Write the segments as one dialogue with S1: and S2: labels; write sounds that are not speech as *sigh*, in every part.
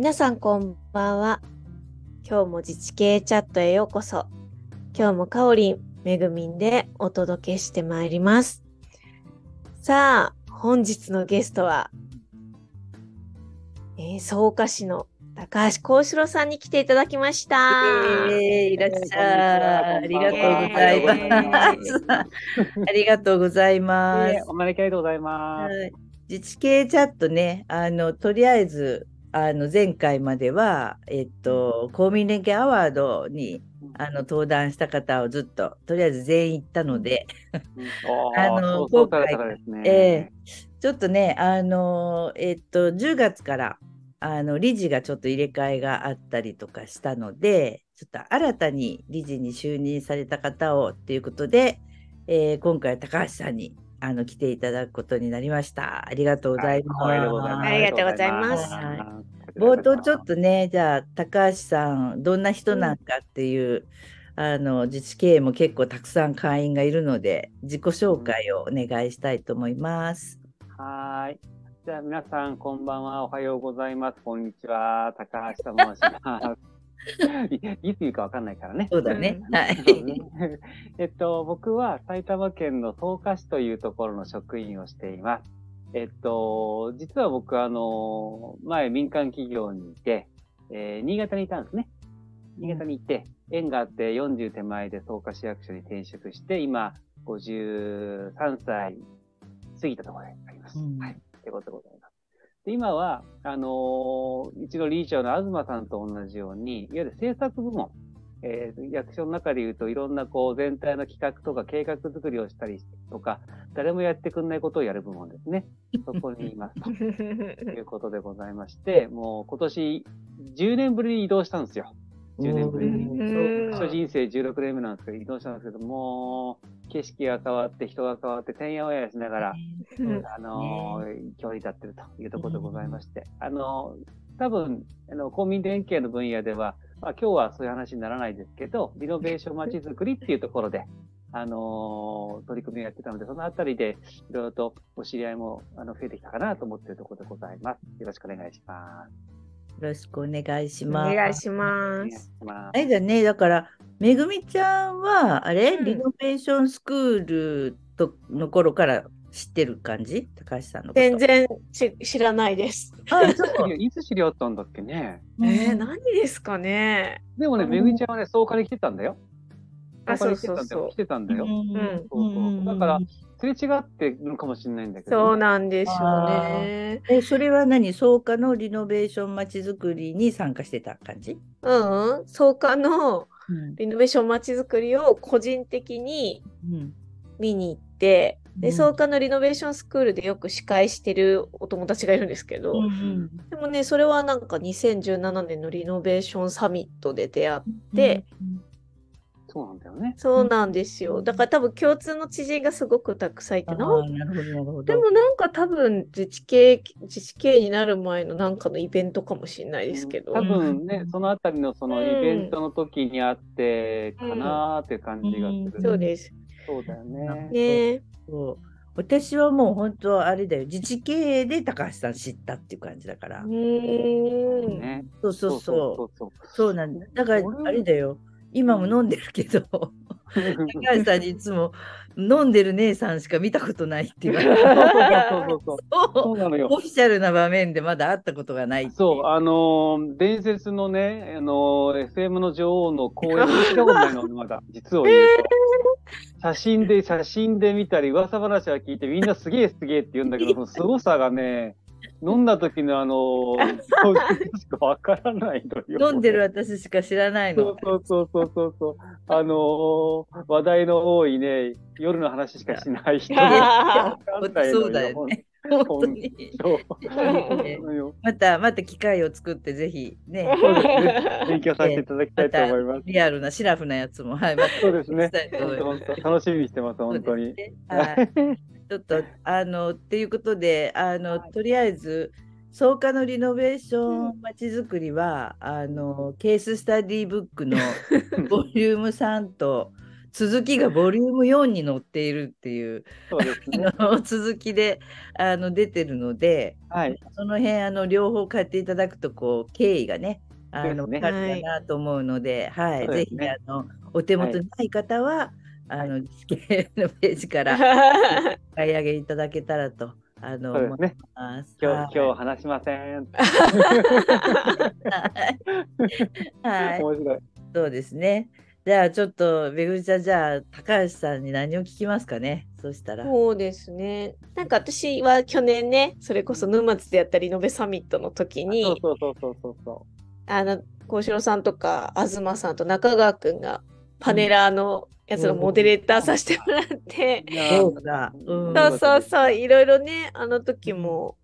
S1: 皆さんこんばんは。今日も自治系チャットへようこそ。今日もかおりん、めぐみんでお届けしてまいります。さあ、本日のゲストは、えー、草加市の高橋幸四郎さんに来ていただきました。
S2: えー、いらっしゃい。ありがとうございます。*laughs* ありがとうございます。
S3: お招きありがとうございます。
S2: はい自治系チャットね、あの、とりあえず、あの、前回までは、えっと、公民連携アワードに、あの、登壇した方をずっと、とりあえず全員行ったので、
S3: あ *laughs*
S2: あの。ええちょっとね、あの、えっと、10月から、あの、理事がちょっと入れ替えがあったりとかしたので、ちょっと新たに理事に就任された方をっていうことで、えー今回は高橋さんにあの来ていただくことになりました。ありがとうございます。
S3: はい
S1: ありがとうございます
S2: は冒頭ちょっとね、じゃあ高橋さん、どんな人なんかっていう、あの自治経営も結構たくさん会員がいるので、自己紹介をお願いしたいと思います。
S3: はーい。じゃあ皆さん、こんばんは。おはようございます。こんにちは。高橋と申します。いいつ言うかわかんないからね。
S2: そうだね。はい。*laughs*
S3: えっと、僕は埼玉県の草加市というところの職員をしています。えっと、実は僕、あの、前民間企業にいて、えー新潟にいたんですね。新潟にいて、縁があって40手前で草加市役所に転職して、今、53歳過ぎたところであります。
S2: うん
S3: はい。ということでございます。で今は、あのーうちの理事長の東さんと同じように、いわゆる政策部門、えー役所の中で言うといろんなこう全体の企画とか計画作りをしたりとか、誰もやってくんないことをやる部門ですね。そこにいます *laughs* ということでございまして、もう今年10年ぶりに移動したんですよ。10年ぶりに。人生16年目なんですけど、移動したんですけど、もう景色が変わって人が変わって、てんやわやしながら、
S1: うん
S3: あのー、今日に至っているというところでございまして、あのー、多分、あの、公民連携の分野では、まあ今日はそういう話にならないですけど、リノベーションまちづくりっていうところで、あのー取り組みをやってたので、そのあたりでいろいろとお知り合いもあの増えてきたかなと思っているところでございます。よろしくお願いします。
S2: よろしくお願いし
S1: お
S2: ます。
S3: お願いし
S1: す。
S3: ます
S2: あれだね、だから、めぐみちゃんは、あれ、
S1: うん
S2: リノベーションスクールとの頃から知ってる感じ？高橋さんのこと。
S1: 全然ち知らないです。
S2: あ、そう。
S3: いつ知り合ったんだっけね？
S1: えー、何ですかね？
S3: でもね、めぐみちゃんはね、草加に来てたんだよ。
S1: あ、
S3: 草加
S1: そう
S3: に来てたんだよ。
S1: そうそう
S3: 来。てたんだよ。
S2: うん
S1: う
S3: うそうだからすれ違ってるのかもしれないんだけどね、
S1: そうなんでしょうね。
S2: え、それは何？草加のリノベーションまちづくりに参加してた感じ？
S1: うんうん、草加の
S2: うん
S1: リノベーションまちづくりを個人的に
S2: うん。
S1: 見に行って、で、
S2: うん。
S1: 草加のリノベーションスクールでよく司会してるお友達がいるんですけど、
S2: うん
S1: でもね、それはなんか2017年のリノベーションサミットで出会って、
S3: そうなんだよね。
S1: そうなんですよ。だから多分共通の知人がすごくたくさんいて、
S2: あ
S1: なん
S2: ーなるほど、なるほど。
S1: でもなんか多分自治系、自治系になる前のなんかのイベントかもしれないですけど。
S3: 多分ね
S2: う、ん
S3: そのあたりのその
S1: うん
S3: イベントの時にあってかなーっていう感じがする。
S2: うん
S1: そうです。
S3: そうだよね。
S1: ね
S2: そう私はもう本当あれだよ自治経営で高橋さん知ったっていう感じだから、
S1: うーん。
S3: ね
S2: そうそうそう
S3: そうそう
S2: そうなんだだから
S3: 俺
S2: あれだよ今も飲んでるけど高橋さんにいつも飲んでる姉さんしか見たことないって言われて
S3: そう
S2: オ。フィシャルな場面でまだ会ったことがない
S3: そう、あのー伝説のね、あのー FM の女王の公演にたことないの、まだ、実を言うと。写真で、写真で見たり、噂話は聞いて、みんなすげえすげえって言うんだけど、その凄さがね、飲んだ時のあのー、*laughs* そうしかわからないのよ。
S2: 飲んでる私しか知らない
S3: そ
S2: の
S3: うそうそうそうそうそう。あのー話題の多いね、夜の話しかしない人 *laughs*
S2: そうだよね本当に。またまた機会を作ってぜひね。
S3: 勉強させていただきたいと思います。
S2: リアルなシラフなやつもはい。ま *laughs* た
S3: そうです。ね楽しみにしてます、本当に。
S2: はい。ちょっとあのっていうことであの、
S3: はい。
S2: とりあえず草加のリノベーションまちづくりは、あのケーススタディブックのボリューム3と続きがボリューム4に載っているっていう
S3: ね。
S2: 続きであの出てるので
S3: はい。
S2: その辺あの両方買っていただくとこう経緯がねあの分かるかなと思うので、はい、ぜひ
S3: そうですね
S2: あのお手元にない方は、あの地形のページから *laughs* 買い上げいただけたらとあの
S3: そうですね。今
S2: はい
S3: 日、今日話しません。*laughs*
S2: はい、
S3: 面白い。
S2: そうですね。じゃあちょっとめぐみちゃんじゃあ高橋さんに何を聞きますかね？そしたら。
S1: そうですね。なんか私は去年ね、それこそ沼津でやったり、延べサミットの時に、
S3: そうそうそうそうそうそ
S1: あの、幸四郎さんとか、東さんと中川くんが、パネラーのやつのモデレーターさせてもらって。
S3: う
S2: ん
S1: そうそうそう、いろいろね、あの時も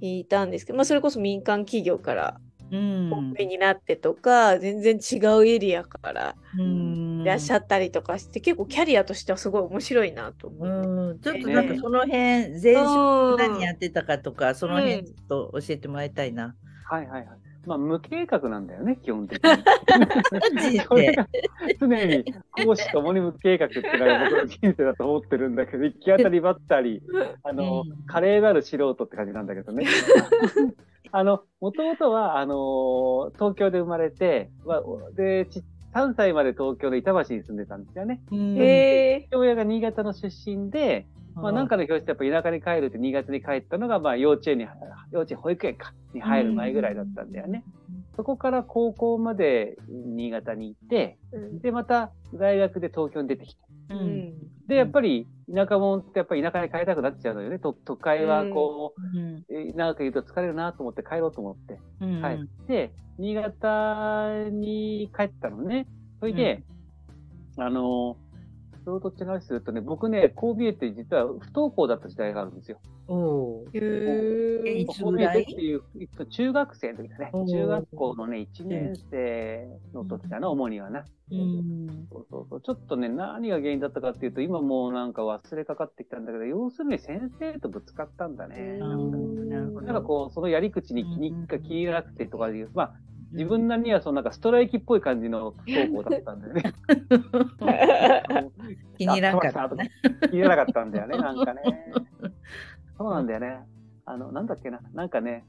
S1: いたんですけど、まあ、それこそ民間企業から
S2: うん
S1: コンビになってとか、全然違うエリアから
S2: うん
S1: いらっしゃったりとかして、結構キャリアとしてはすごい面白いなと思って。
S2: うん、ちょっとなんかその辺、前職
S1: うん
S2: 何やってたかとか、その辺ちょっと教えてもらいたいな。
S3: はいはいはい。まあ、無計画なんだよね、基本的に。
S2: 人生。
S3: それが常に公私ともに無計画っていうのが僕の人生だと思ってるんだけど、行き当たりばったり、あの、
S2: うん
S3: 華麗なる素人って感じなんだけどね。あの、もともとは、あの、東京で生まれて、まあで、ち3歳まで東京の板橋に住んでたんですよね。
S2: うん
S1: へえ
S3: 父親が新潟の出身で、まあ、なんかの表紙でやっぱ田舎に帰るって新潟に帰ったのが、まあ、幼稚園に、幼稚園、保育園か、に入る前ぐらいだったんだよね。そこから高校まで新潟に行って、
S1: うん
S3: で、また大学で東京に出てきて。
S2: う
S1: うんん
S3: で、やっぱり田舎者ってやっぱり田舎に帰りたくなっちゃうのよね。と都会はこ
S2: うん
S3: う、え長くいると疲れるなと思って帰ろうと思って。
S2: うん
S3: 帰って、新潟に帰ったのね。それで、あの、それと違うするとね、僕ね、こう見えて実は不登校だった時代があるんですよ。
S2: おう
S1: へ
S2: えいつぐらい？
S3: っていう、中学生の時だね。中学校のね、1年生の時だな、主にはな。
S2: うん。
S3: そうそうそう。ちょっとね、何が原因だったかっていうと、今もうなんか忘れかかってきたんだけど、要するに先生とぶつかったんだね。
S2: な
S3: んかこう、そのやり口に気に
S2: うん
S3: か気に入らなくてとかいう、まあ、自分なりにはそのなんかストライキっぽい感じの不登校だったんだよね。*laughs*
S2: 気に入らんかった
S3: 気に入らなかったんだよね、なんかね。そうなんだよね。あの、なんだっけな、なんかね、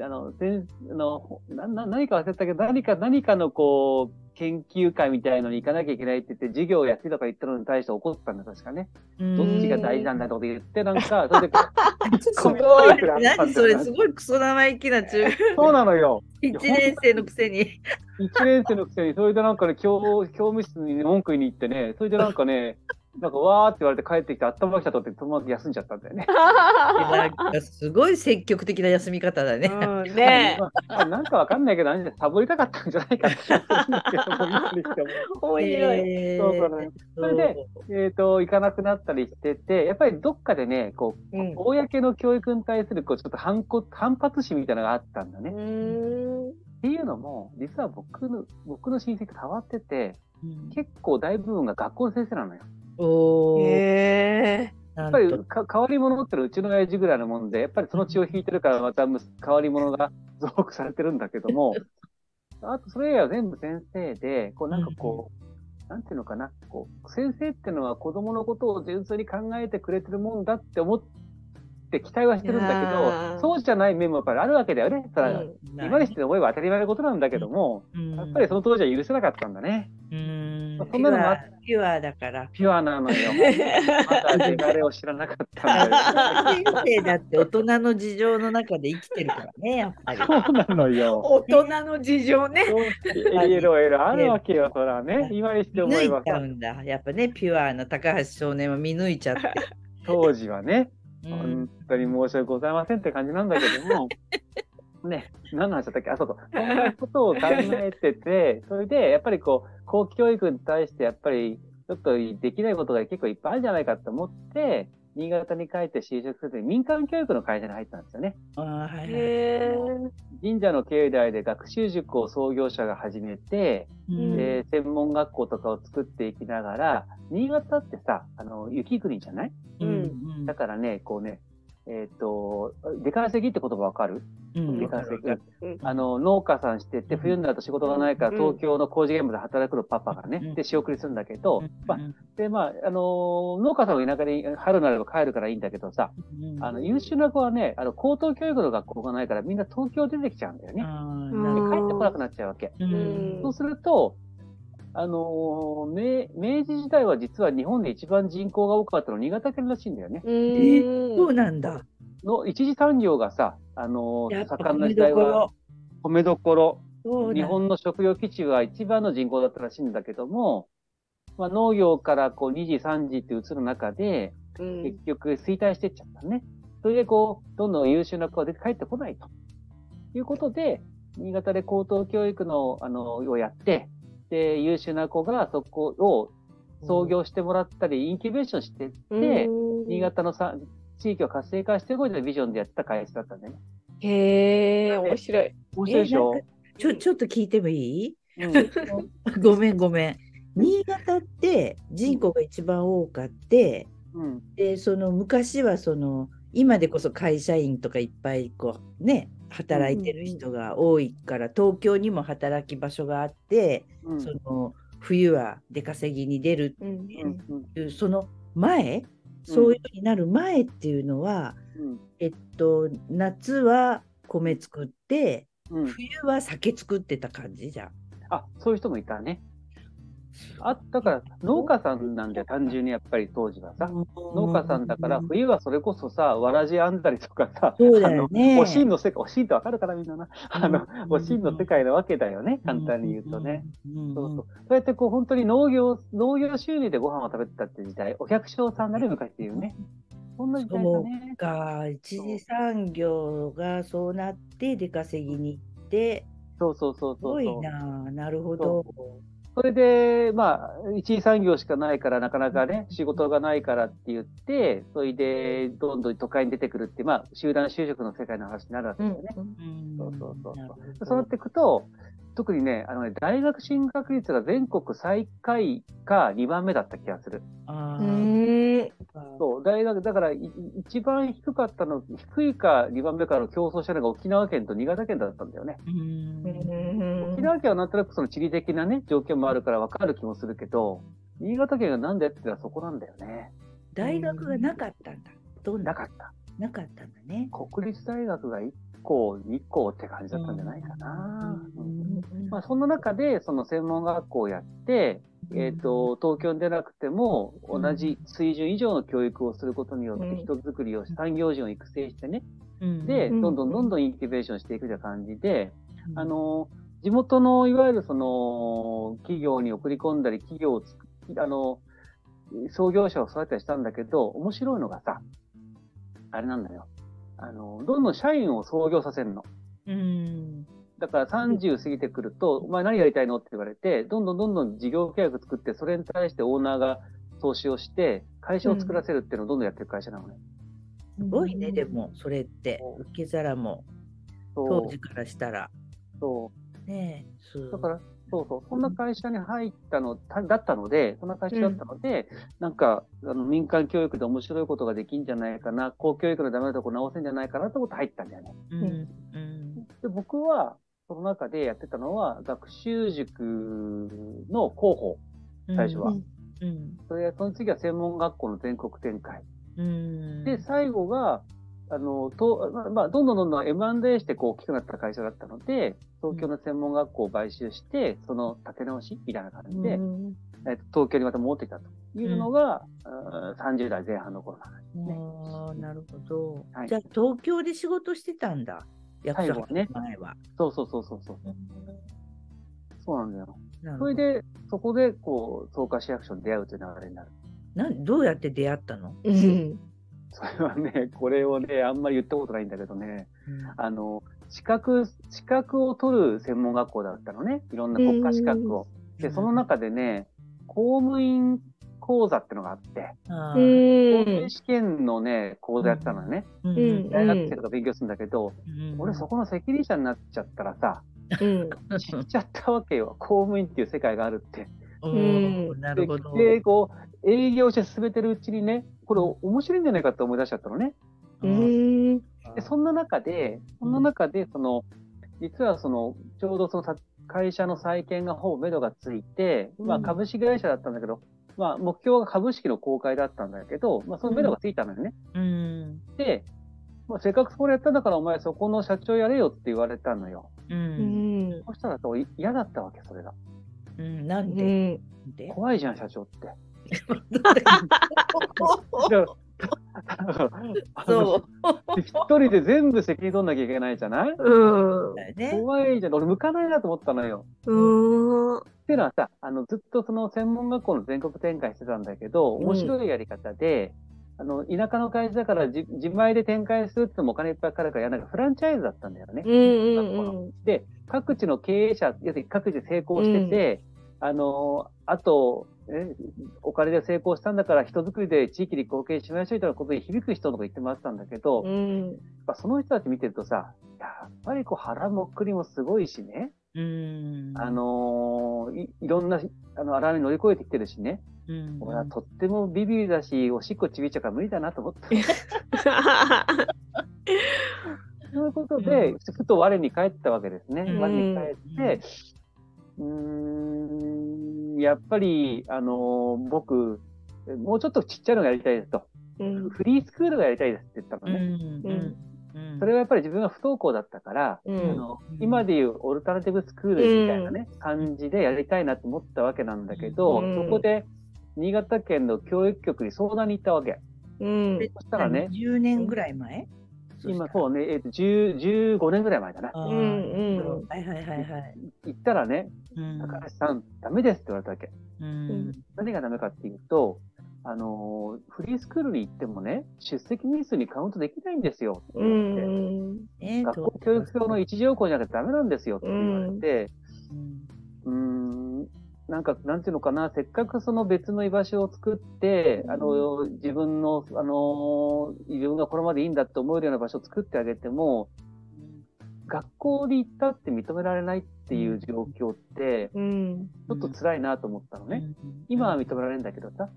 S3: あの、全あのなな何か忘れたけど、何か、何かのこう、研究会みたいのに行かなきゃいけないって言って、授業をやってとか言ったのに対して怒ったんだ、確かね。どっちが大事なんだとか言って、なんか、それで、*laughs*
S1: すごい
S2: 何それすごいクソ生意気な中
S3: そうなのよ。
S2: 1年生のくせに。
S3: 一年生のくせに、それでなんかね、教教務室に文句言いに行ってね、それでなんかね、なんかわーって言われて帰ってきて、頭きたとって、そのまま休んじゃったんだよね。
S2: なんかすごい積極的な休み方だね。
S1: うんね
S3: まあなんかわかんないけど、サボりたかったんじゃないかって気がするんだけど、そうそうねそれでえっと、行かなくなったりしてて、やっぱりどっかでね、こう、
S1: うん
S3: 公の教育に対する、こう、ちょっと反骨反発心みたいなのがあったんだね。
S1: う
S3: っ
S1: ん
S3: ていうのも、実は僕の、僕の親戚と変わってて、
S2: うん
S3: 結構大部分が学校の先生なのよ。
S2: おー。
S1: へ
S2: や
S3: やっぱりか変わり者ってのはうちの親父ぐらいのもんで、やっぱりその血を引いてるからまたむ変わり者が *laughs* 増幅されてるんだけども、あとそれ以外は全部先生で、こうなんかこう、なんていうのかな、こう、先生ってのは子供のことを純粋に考えてくれてるもんだって思って期待はしてるんだけど、そうじゃない面もやっぱりあるわけだよね。それは
S1: うん。
S3: 今にして思えば当たり前のことなんだけども、やっぱりその当時は許せなかったんだね。
S2: うん
S3: まあそんなのも
S2: ピュアだから。
S3: ピュアなのよ。まだ汚れを知らなかったんだよ。
S2: 先生だって大人の事情の中で生きてるからね、やっぱり。
S3: そうなのよ。
S1: 大人の事情ね。
S3: LOL あるわけよ、そらね。今にして思えば
S2: 見抜いちゃうんだ。やっぱね、ピュアな高橋少年は見抜いちゃって。*laughs*
S3: 当時はね、
S2: うん
S3: 本当に申し訳ございませんって感じなんだけども、ね、何の話だったっけ？あ、そうそう。そんなことを考えてて、*laughs* それで、やっぱりこう、公教育に対して、やっぱり、ちょっとできないことが結構いっぱいあるんじゃないかと思って、新潟に帰って就職すると民間教育の会社に入ったんですよね。
S2: はい
S3: 神社の境内で学習塾を創業者が始めて、
S2: うん。
S3: で、専門学校とかを作っていきながら、新潟ってさ、あの、雪国じゃない？
S2: うん。
S3: だからね、こうね、えっ、と、出稼ぎって言葉わかる？
S2: うん。
S3: 出稼ぎ
S1: うん。
S3: あの農家さんしてて、冬になると仕事がないから、
S1: うん。
S3: 東京の工事現場で働くのパパがね、
S2: うん。
S3: で仕送りするんだけど、まあ
S2: うん。
S3: でまああの農家さんは田舎に春になれば帰るからいいんだけどさ、
S2: うん。
S3: あの優秀な子はね、あの高等教育の学校がないから、みんな東京出てきちゃうんだよね。で帰ってこなくなっちゃうわけ。そうすると、あのー明明治時代は実は日本で一番人口が多かったの新潟県らしいんだよね。
S1: うん
S2: そうなんだ。
S3: の一次産業がさ、あの盛んな
S2: 米
S3: 時代は。米どころ。日本の食料基地は一番の人口だったらしいんだけども、まあ、農業からこう2時、3時って移る中で、
S1: うん
S3: 結局衰退していっちゃったね。それでこう、どんどん優秀な子が出て帰ってこないと。いうことで、新潟で高等教育の、あの、をやって、で、優秀な子がそこを創業してもらったり、インキュベーションしてって、
S1: うん
S3: 新潟のさ地域を活性化してこいというビジョンでやってた会社だったね。
S1: へえ、面白い。
S3: 面白いでしょ？
S2: ちょ、ちょっと聞いてもいい？
S3: うん *laughs*
S2: ごめんごめん。新潟って人口が一番多かって、
S3: うん。
S2: で、その昔はその、今でこそ会社員とかいっぱいこうね、働いてる人が多いから、東京にも働き場所があって、
S3: うん。
S2: その冬は出稼ぎに出る
S1: うん
S3: うん。うん。
S2: っていう、その前、そういうようになる前っていうのは、
S3: うん。
S2: えっと、夏は米作って、
S3: うん。
S2: 冬は酒作ってた感じじゃん。
S3: あ、そういう人もいたね。あ、だから農家さんなんだよ、単純にやっぱり当時はさ。農家さんだから、冬はそれこそさ、わらじ編んだりとかさ、
S2: ね
S3: あのおしんの世界、おしんってわかるかな、みんなな。あの、
S2: うん
S3: おしんの世界なわけだよね、簡単に言うとね。。
S2: うん
S3: そうそう。そうやってこう、本当に農業、農業収入でご飯を食べてたって時代、お百姓さんなる昔っていうね。そんな時代だね。
S2: か一次産業がそうなって出稼ぎに行って
S3: そうそうそう
S2: すごい
S3: そうそう。
S2: ななるほど。
S3: それで、まあ、一次産業しかないから、なかなかね、仕事がないからって言って、それで、どんどん都会に出てくるってまあ、集団就職の世界の話になるわけだよね。
S2: うん。
S3: そうそうそうそう。なっていくと、特にね、あのね、大学進学率が全国最下位か2番目だった気がする。
S1: う
S2: あ。
S3: そう、大学、だから、一番低かったの、低いか2番目からの競争したのが沖縄県と新潟県だったんだよね。
S2: うん
S3: 沖縄県はなんとなくその地理的なね、条件もあるから分かる気もするけど、新潟県がなんでって言ったらそこなんだよね。
S2: 大学がなかったんだ。どんな？
S3: なかった。
S2: なかったんだね。
S3: 国立大学が1校、2校って感じだったんじゃないかな。まあ、そんな中で、その専門学校をやって、えっ、と、東京に出なくても、同じ水準以上の教育をすることによって、
S1: うん。
S3: 人づくりをし、産業人を育成してね、
S2: うん。
S3: で、
S1: うん。
S3: どんどんどんどんインキュベーションしていくような感じで、あの、地元のいわゆるその、企業に送り込んだり、企業をつく、あの、創業者を育てたりしたんだけど、面白いのがさ、あれなんだよ。あの、どんどん社員を創業させるの。
S2: うん
S3: だから30過ぎてくると、お前何やりたいの？って言われて、どんどんどんどん事業契約作って、それに対してオーナーが投資をして、会社を作らせるっていうのをどんどんやってる会社なのね。
S2: すごいね、でも、それって受け皿も、
S3: そう
S2: 当時。からしたら。
S3: そう。
S2: ねえ、そう。
S3: だから、そうそう、そんな会社に入ったの、ただったので、そんな会社だったので、なんか、あの民間教育で面白いことができんじゃないかな、公教育のダメなとこ直せんじゃないかなって入ったんだよね。
S2: うん、うん、
S3: で、僕は、その中でやってたのは、学習塾の広報、最初は。
S2: うん、
S3: それその次は専門学校の全国展開。
S2: うん。
S3: で、最後が、あの、と、まあまあ、どんどんどんどん M&A してこう大きくなった会社だったので、東京の専門学校を買収して、その立て直しみたいな感じで、
S1: うん
S3: えっと東京にまた戻ってきたというのが、あー30代前半の頃の話ですね。
S2: ああ、なるほど。
S3: はい
S2: じゃあ、東京で仕事してたんだ。役所
S3: 最後はね
S2: 前は。
S3: そうそうそうそうそう。そうなんだよ。それで、そこで、こう、草加市役所に出会うという流れになる。
S2: なんどうやって出会ったの、
S1: うん
S3: それはね、これをね、あんまり言ったことないんだけどね、あの、資格、資格を取る専門学校だったのね。いろんな国家資格を。で、その中でね、公務員講座ってのがあって、
S2: あ
S1: う
S2: ー
S1: ん
S3: 公務員試験のね、講座やってたのよね。
S2: うん
S1: うん
S3: 大学生とか勉強するんだけど、
S2: うん
S3: 俺そこの責任者になっちゃったらさ、
S1: うん
S3: 知っちゃったわけよ。公務員っていう世界があるって。
S2: なるほど。
S3: で、でこう、営業して進めてるうちにね、これ面白いんじゃないかって思い出しちゃったのね。
S1: うん
S2: あ
S3: で、そんな中で、そんな中で、その、実はその、ちょうどそのさ会社の再建がほぼ目処がついて、まあ
S1: うん
S3: 株式会社だったんだけど、まあ目標が株式の公開だったんだけど、まあその目処がついたのよね。
S2: うん。
S3: で、まあ、せっかくそこでやったんだからお前そこの社長やれよって言われたのよ。
S2: う。
S1: うんん。
S3: そしたら嫌だったわけ、それが。
S2: うん。なん
S1: う
S2: で
S1: ん。
S2: で？
S3: 怖いじゃん、社長って。*laughs* *laughs*
S2: そう。
S3: 一人で全部責任取んなきゃいけないじゃない？
S1: うん。
S3: 怖いじゃん。俺向かないなと思ったのよ。
S1: うん。
S3: っていうのはさ、あの、ずっとその専門学校の全国展開してたんだけど、
S1: うん
S3: 面白いやり方で、あの、田舎の会社だから自自前で展開するってのもお金いっぱいかかるから、なんかフランチャイズだったんだよね。
S1: うんうん
S3: で、各地の経営者、要するに各地で成功してて、あの、あと、えお金で成功したんだから人づくりで地域に貢献しましょうみたいなことに響く人とか言ってもらってたんだけど、
S1: うん。
S3: その人たち見てるとさ、やっぱりこう腹もっくりもすごいしね、
S2: うん。
S3: あのーいいろんなあの荒波乗り越えてきてるしね、
S2: うん、
S3: 俺はとってもビビりだし、おしっこちびっちゃうから無理だなと思って。*laughs* そういうことで、ふと我に返ったわけですね。
S2: うん
S3: 我に返って、うーん、やっぱり、あのー僕、もうちょっとちっちゃいのがやりたいですと。
S1: うん。
S3: フリースクールがやりたいですって言ったの
S2: うん。
S3: ね。
S2: うん。うん。
S3: それはやっぱり自分が不登校だったから、
S1: うん
S3: あの今でいうオルタナティブスクールみたいなね、感じでやりたいなと思ったわけなんだけど、
S1: うん
S3: そこで新潟県の教育局に相談に行ったわけ。
S1: うん。
S3: そしたらね、
S2: 10年ぐらい前？
S3: 今そうね、えっ、と、10 15年ぐらい前だな。
S1: うんうん。
S2: はいはいはいはい。
S3: 行ったらね、
S2: うん。
S3: 高橋さん、ダメですって言われたわけ。
S2: うん。
S3: 何がダメかっていうと、あのーフリースクールに行ってもね、出席日数にカウントできないんですよ。って
S1: う
S3: 言われて。
S1: ん。
S2: ね
S3: 学校教育表の一条項じゃなくてダメなんですよって言われて、
S2: うん。
S3: うーん、なんか、なんていうのかな、せっかくその別の居場所を作って、あの、自分の、あの、自分がこれまでいいんだって思えるような場所を作ってあげても、学校に行ったって認められないっていう状況って、
S1: うん。
S3: ちょっと辛いなと思ったのね。今は認められるんだけどさ。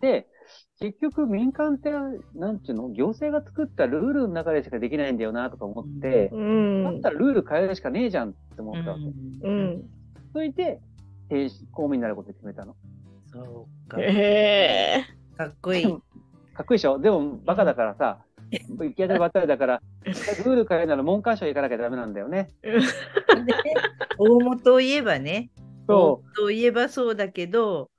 S3: で、結局民間って、なんていうの、行政が作ったルールの中でしかできないんだよなとか思って、
S1: うん。
S3: だったらルール変えるしかねえじゃんって思ったわけ。
S1: うん。
S3: それで、停止公務員になることを決めたの？
S2: そうか。
S1: へえ。
S2: かっこいい。
S3: かっこいいでしょ？でも、バカだからさ、行き当たりばったりだから、ルール変えるなら文科省行かなきゃダメなんだよね。
S2: で大元を言えばね、
S3: そ
S2: 大元を言えばそう。だけど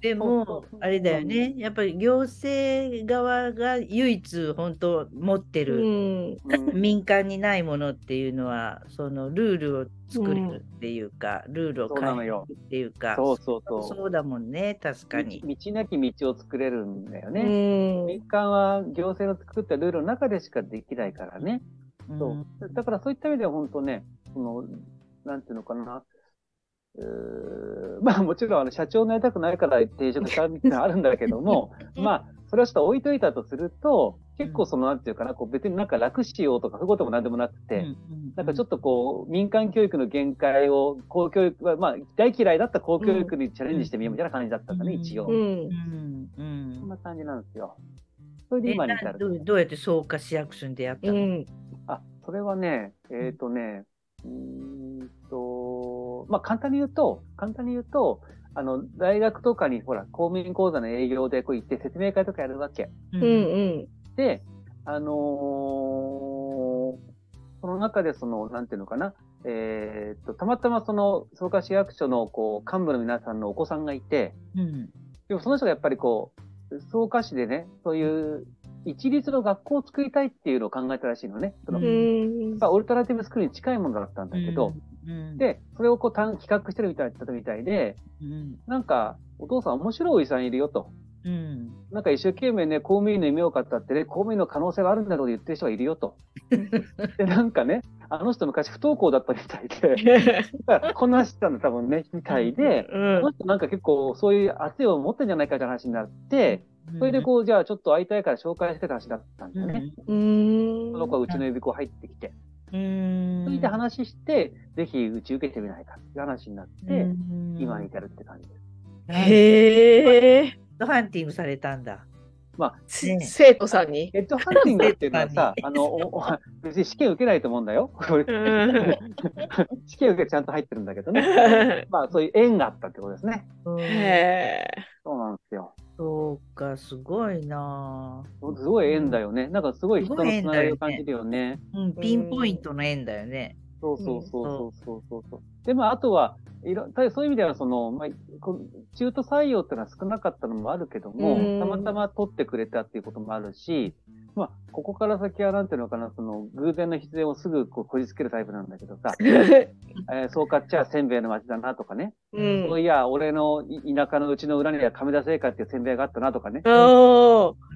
S2: でもあれだよね、やっぱり行政側が唯一本当持って
S1: う。
S2: る、民間にないものっていう。のは、そのルールを作れるっていう。か、ルールを変えるっていう。か、
S3: そう。そう。そう。
S2: そう。だもんね、確かに。
S3: 道なき道を作れるんだよ
S1: う。
S3: ね。
S1: ん。
S3: 民間は行政の作ったルールの中でしかできないからね。そう。だからそう。いった意味では本当ね、その、なんていう。のかな。まあもちろんあの社長になりたくないから定職したみたいなのあるんだけども、*laughs* まあそれはちょっと置いといたとすると、結構そのなんていうかな、こう別になんか楽しようとかそういうこともなんでもなくて、なんかちょっ
S2: と、
S3: とこう民間教育の限界を公教育は、まあ大嫌いだった公教育にチャレンジしてみようみたいな感じだったんだね、
S2: うん
S3: 一応
S1: う。ん。
S2: うんうん
S3: そんな感じなんですよ。それで
S2: え
S3: 今に至る。
S2: などうどうやって草加市役所に出会ったの、
S1: うん。
S3: あ、それはね、えっ、とね、うーんと、まあ、簡単に言うと、簡単に言うと、あの、大学とかに、ほら、公務員講座の営業でこう行って説明会とかやるわけ。
S2: う
S1: うん。うん。
S3: で、あのーその中でその、なんていうのかな、えっと、たまたまその、草加市役所の、こう、幹部の皆さんのお子さんがいて、
S2: うん
S3: でもその人がやっぱりこう、草加市でね、そういう、一律の学校を作りたいっていうのを考えたらしいのね。その
S2: う
S1: うん。
S3: まあ、オルタナティブスクールに近いものだったんだけど、
S2: うん、
S3: で、それをこう単企画してるみたいだったみたいで、
S2: うん
S3: なんか、お父さん面白いおじさんいるよと。
S2: うん
S3: なんか一生懸命ね、公務員の夢を語ってね、公務員の可能性があるんだろうと言ってる人がいるよと。で、なんかね、あの人昔不登校だったみたいで、*laughs* こんな話してたの多分ね、みたいで、
S1: うん
S3: この人なんか結構そういう熱いを持ってんじゃないかって話になって、それでこう、じゃあちょっと会いたいから紹介してた話だったんだよね。
S1: うん。
S3: その子はうちの予備校入ってきて。
S2: うん、
S3: それで話して、ぜひうち受けてみないかっていう話になって、今に至るって感じです。
S2: ヘ
S1: へえ。
S2: ッドハンティングされたんだ。
S3: まあ、
S2: ね
S1: 生徒さんに？
S3: ヘッドハンティングっていうのはさ、*laughs* あの、おお別に試験受けないと思うんだよ。*laughs* 試験受けちゃんと入ってるんだけどね。*laughs* まあ、そういう縁があったってことですね。
S2: うん
S1: へ
S3: そうなんですよ。
S2: そうか、すごいな
S3: すごい縁だよね。なんかすごい人のつながりを感じるよね。
S2: ぁうん、ピンポイントの縁だよね。
S3: そうそうそうそうそうそう。で、まあ、あとは、いろ、そういう意味では、その、まあ、中途採用っていうのは少なかったのもあるけども、
S1: うん
S3: たまたま取ってくれたっていうこともあるし、まあ、ここから先はなんていうのかな、その、偶然の必然をすぐこうこじつけるタイプなんだけどさ、
S1: え。*laughs*
S3: えーそうかっちゃせんべいの街だなとかね、
S1: うん
S3: そういや、俺のい田舎のうちの裏には亀田製菓っていうせんべいがあったなとかね、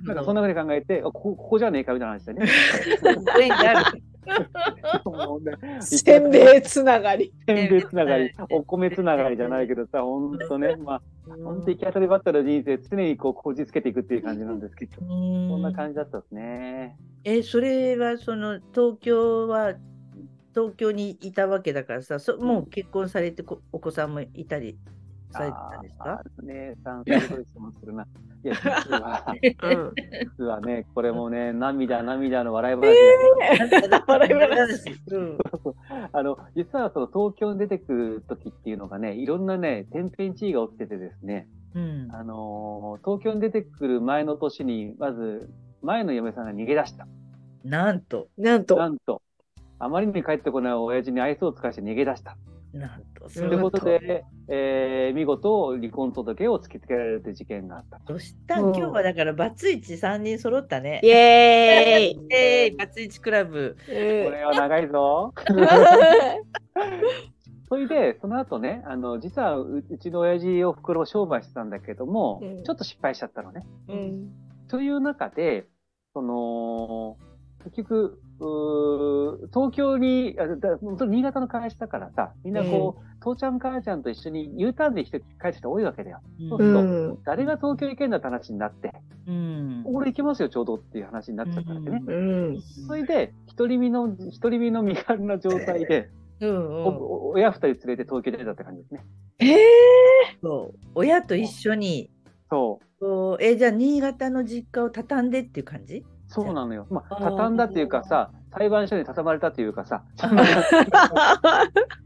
S3: なんかそんなふうに考えて、あここここじゃねえかみたいな話でね。*laughs* *laughs*
S1: せんべいつながり。
S3: せんべいつながり、お米つながりじゃないけどさ、ほんとね、まあ、ほん。と行き当たりばったりの人生、常にこう、こじつけていくっていう感じなんですけど、
S2: そ
S3: そんな感じだったですね。
S2: え、それはその東京は東京にいたわけだからさ、そもう結婚されてこお子さんもいたりされてたんですか
S3: ねえ、さん、そういう質問するな。*laughs* いや、実は、
S1: うん。
S3: 実はね、これもね、涙、涙の笑い話で、*laughs*
S1: 笑い話。うん。
S3: あの、実はその東京に出てくる時っていうのがね、いろんなね、天変地異が起きててですね、
S2: うん。
S3: あのー東京に出てくる前の年に、まず、前の嫁さんが逃げ出した。
S2: なんと、
S1: なんと。
S3: なんと、あまりに帰ってこない親父に愛想を尽かして逃げ出した。
S2: なんと、
S3: ということで、えー見事離婚届を突きつけられるという事件があった。
S2: どうした？ん
S1: うん
S2: 今日はだからバツイチ3人揃ったね。
S1: イエーイ。
S2: えーイバツイチクラブ。
S3: これは長いぞ。*laughs* それで、その後ね、あの、実はううちの親父お袋を商売してたんだけども、
S1: うん
S3: ちょっと失敗しちゃったのね。
S1: うん
S3: という中で、その、結局、うー東京に、あだ本当に新潟の会社だからさ、みんなこう、父ちゃん母ちゃんと一緒に U ターンで帰ってき人多いわけだよ。そう
S1: う
S3: そう
S1: ん。
S3: 誰が東京行けんだって話になって、
S2: うん。
S3: 俺行けますよ、ちょうどっていう話になっちゃったわけね。
S1: うん。
S3: それで、一人身の、一人身の身軽な状態で、
S2: うんうん
S3: 親二人連れて東京に出たって感じですね。
S1: え
S2: そう親と一緒に、
S3: そう。
S2: こうえじゃあ新潟の実家を畳んでっていう感じ？
S3: そうなのよ。まあ、畳んだっていうかさ、裁判所に畳まれたというかさ、*laughs*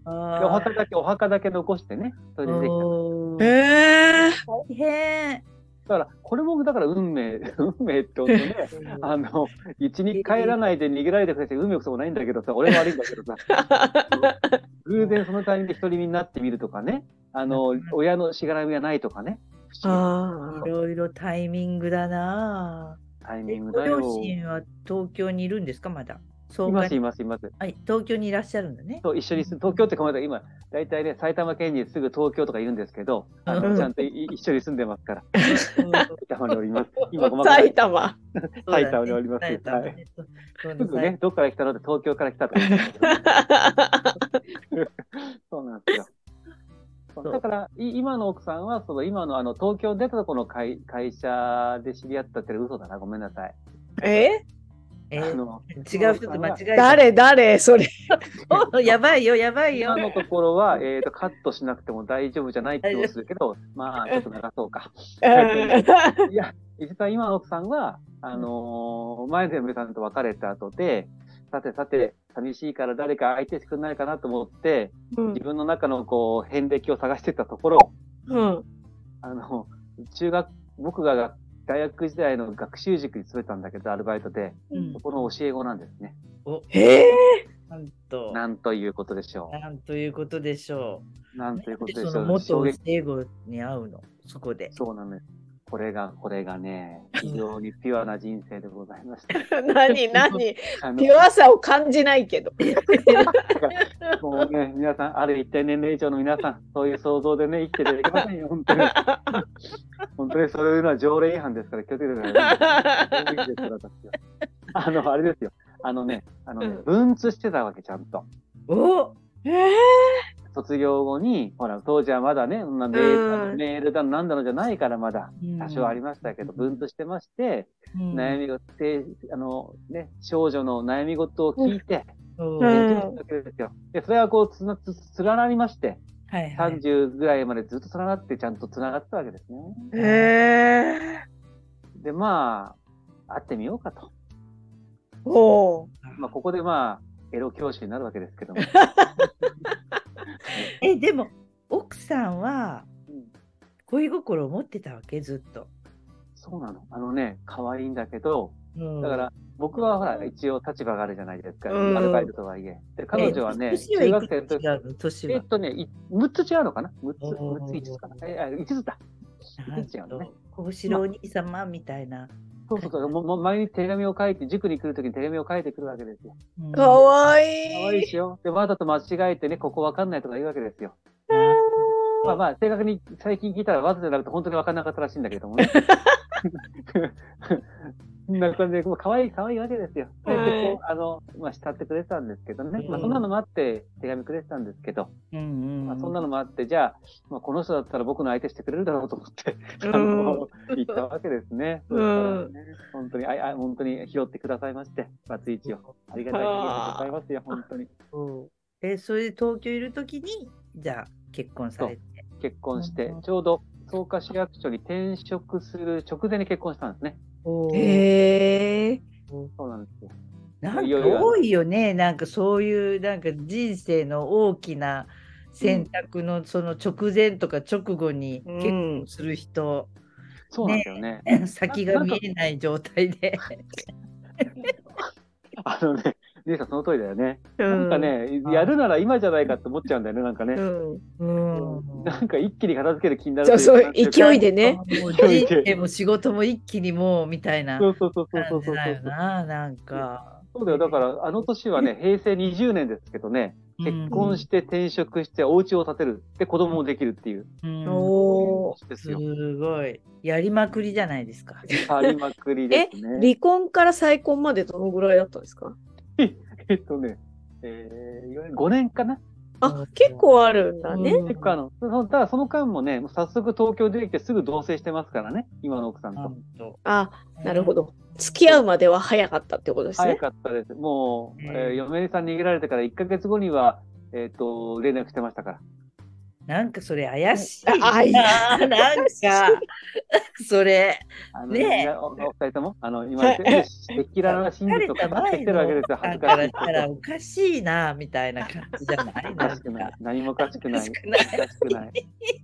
S3: お墓だけ、お墓だけ残してね、それでできた。
S2: おー。
S1: えー。
S2: 大変。
S3: だから、これもだから運命、運命ってことね、あの、家に帰らないで逃げられてくれて運命こそもないんだけどさ、俺は悪いんだけどさ、*laughs* 偶然そのタイミングで一人身になってみるとかね、あの、親のしがらみがないとかね、
S1: あ
S2: いろいろタイミングだな
S3: タイミングだよ。
S2: 両親は東京にいるんですか？まだ。そう
S3: います、います、います。
S2: はい、東京にいらっしゃるんだね。
S3: と一緒に住ん、東京ってこの間今、大体ね、埼玉県にすぐ東京とかいるんですけど、あの
S1: うん
S3: ちゃんとい一緒に住んでますから、
S2: うん
S3: 埼玉におります。*laughs* 今、ご
S1: あ。
S3: まか
S1: 埼玉。*laughs*
S3: 埼玉におります
S2: 埼玉ねそうそう
S3: すぐね、どっから来たのって東京から来たと。*laughs* そうなんですよ。
S2: そう
S3: だから、い今の奥さんは、その今のあの東京出たところの会会社で知り合ったって嘘だな、ごめんなさい。
S1: え？
S2: え
S3: あの
S2: 違う人と間違えた。
S1: 誰？誰？それ。*laughs*
S2: やばいよ、やばいよ
S3: 今。のところは、えー、とカットしなくても大丈夫じゃないって気もするけど、*laughs* まあ、ちょっと流そうか。いや、実は今の奥さんは、あのー前の嫁さんと別れた後で、さてさて、寂しいから誰か相手してくれないかなと思って、
S1: うん
S3: 自分の中のこう、遍歴を探してたところ、
S1: うん。
S3: あの、中学、僕が大学時代の学習塾に勤めたんだけど、アルバイトで、
S2: うん
S3: そこの教え子なんですね。
S2: お
S1: ええ
S2: なんと、
S3: なんということでしょ
S2: なんということでしょ
S3: う。なん
S2: う。
S3: ということでしょう。
S2: 元教え子に会うの、そこで。
S3: そうなんです。これが、これがね、非常にピュアな人生でございました。*laughs*
S1: 何何？ピュアさを感じないけど。*laughs*
S3: もうね、皆さん、ある一定年齢以上の皆さん、そういう想像でね、生きてていけませんよ、本当に。*laughs* 本当にそういうのは条例違反ですから、気をつけてください。あの、あれですよ。あのね、あのね、文通してたわけ、ちゃんと。
S2: お
S1: ええ
S3: 卒業後に、ほら、当時はまだね、そんなメール,、
S1: うん
S3: メールだのなんだのじゃないから、まだ、多少ありましたけど、文通してまして、
S2: うん
S3: 悩み事って、あの、ね、少女の悩み事を聞いて、でそれはこう、つな、つ、つらなりまして、
S2: はいはい。
S3: 30ぐらいまでずっとつながってちゃんとつながってたわけですね。
S1: ええ
S3: で、まあ、会ってみようかと。
S1: おお。
S3: まあ、ここでまあ、エロ教師になるわけですけども。*laughs*
S2: え、でも、奥さんは
S3: うん
S2: 恋心を持ってたわけ、ずっと。
S3: そうなの。あのね、可愛いんだけど、
S2: うん
S3: だから、僕はほら、一応立場があるじゃないですか。
S1: うん
S3: アルバイトとはいえ。で、彼女はね、中学生の時
S2: 年は
S3: えっ。とね、い6つ違うのかな ?6 つ、
S2: おー
S3: 6つ、5つかな？え、あ5つだ。
S2: なん
S3: 違うのね
S2: と小四郎お兄様みたいな。
S3: そうそうそう。もうもう毎日手紙を書いて、塾に来るときに手紙を書いてくるわけですよ。
S2: うん
S1: かわいい。
S3: 可愛いですよ。で、わざと間違えてね、ここわかんないとか言うわけですよ。まあまあ、正確に最近聞いたらわざとじゃなくて本当にわかんなかったらしいんだけどもね。*laughs* そんな感じで、もう可愛い可愛いわけですよ。で
S1: はい
S3: こうあの、まあ、慕ってくれてたんですけどね。まあ、
S2: うん
S3: そんなのもあって手紙くれてたんですけど、
S2: うんうん
S3: まあ、そんなのもあって、じゃあ、まあ、この人だったら僕の相手してくれるだろうと思って、
S1: うん
S3: あの、言ったわけですね。*laughs*
S1: うん
S3: ね本当に、ああ本当に拾ってくださいまして、バツイチを。ありがたいございますよ、本当に。
S2: え、それで東京いるときに、じゃあ結婚されて。
S3: 結婚して
S2: うん、
S3: ちょうど草加市役所に転職する直前に結婚したんですね。
S1: へえ。
S3: そうなんですよ。
S2: なんか多いよね、なんかそういうなんか人生の大きな選択のその直前とか直後に
S1: うん
S2: 結婚する人、
S3: そうなんだよね。*laughs*
S2: 先が見えない状態で。
S3: あのね、姉さんその通りだよね。
S1: な
S3: なんか。ね、やるなら今じゃないかって思っちゃうんだよね、なんかね
S1: う。ん。
S2: うん
S3: なんか一気に片付ける気になる
S1: そう勢いでね。
S2: もう
S3: 勢いで
S2: も仕事も一気にもうみたいな
S3: そうそうそうそうそうそう
S2: 感じだよな、なんか。
S3: そうだよ。だから、あの年はね、平成20年ですけどね、結婚して転職してお家を建てる。で、子供もできるっていう。
S2: うん
S1: お
S3: すよ。
S2: すごい。やりまくりじゃないですか。
S3: ありまくりですね。
S1: 離婚から再婚までどのぐらいだったんですか？*laughs*
S3: えっとね、えー、5年かな。
S1: あ、結構あるんだね。
S2: うん
S3: 結構あの、そのただその間もね、もう早速東京出てきてすぐ同棲してますからね、今の奥さんと。
S2: と
S1: あ、なるほど。付き合うまでは早かったってことです
S3: 早
S1: ね。
S3: かったです。もう、
S2: うん
S3: えー嫁さん逃げられてから1ヶ月後には、えっ、と、連絡してましたから。
S2: なんかそれ怪しい
S1: あ
S2: な。なんか、それ。ねえ
S3: おお二人とも、あの、今、赤裸々な真実を語ってきてるわけですよ、恥ず
S2: か
S3: しい
S2: したらおかしいな、みたいな感じじゃない
S3: ない。何もおかしくない。
S2: おかしくない。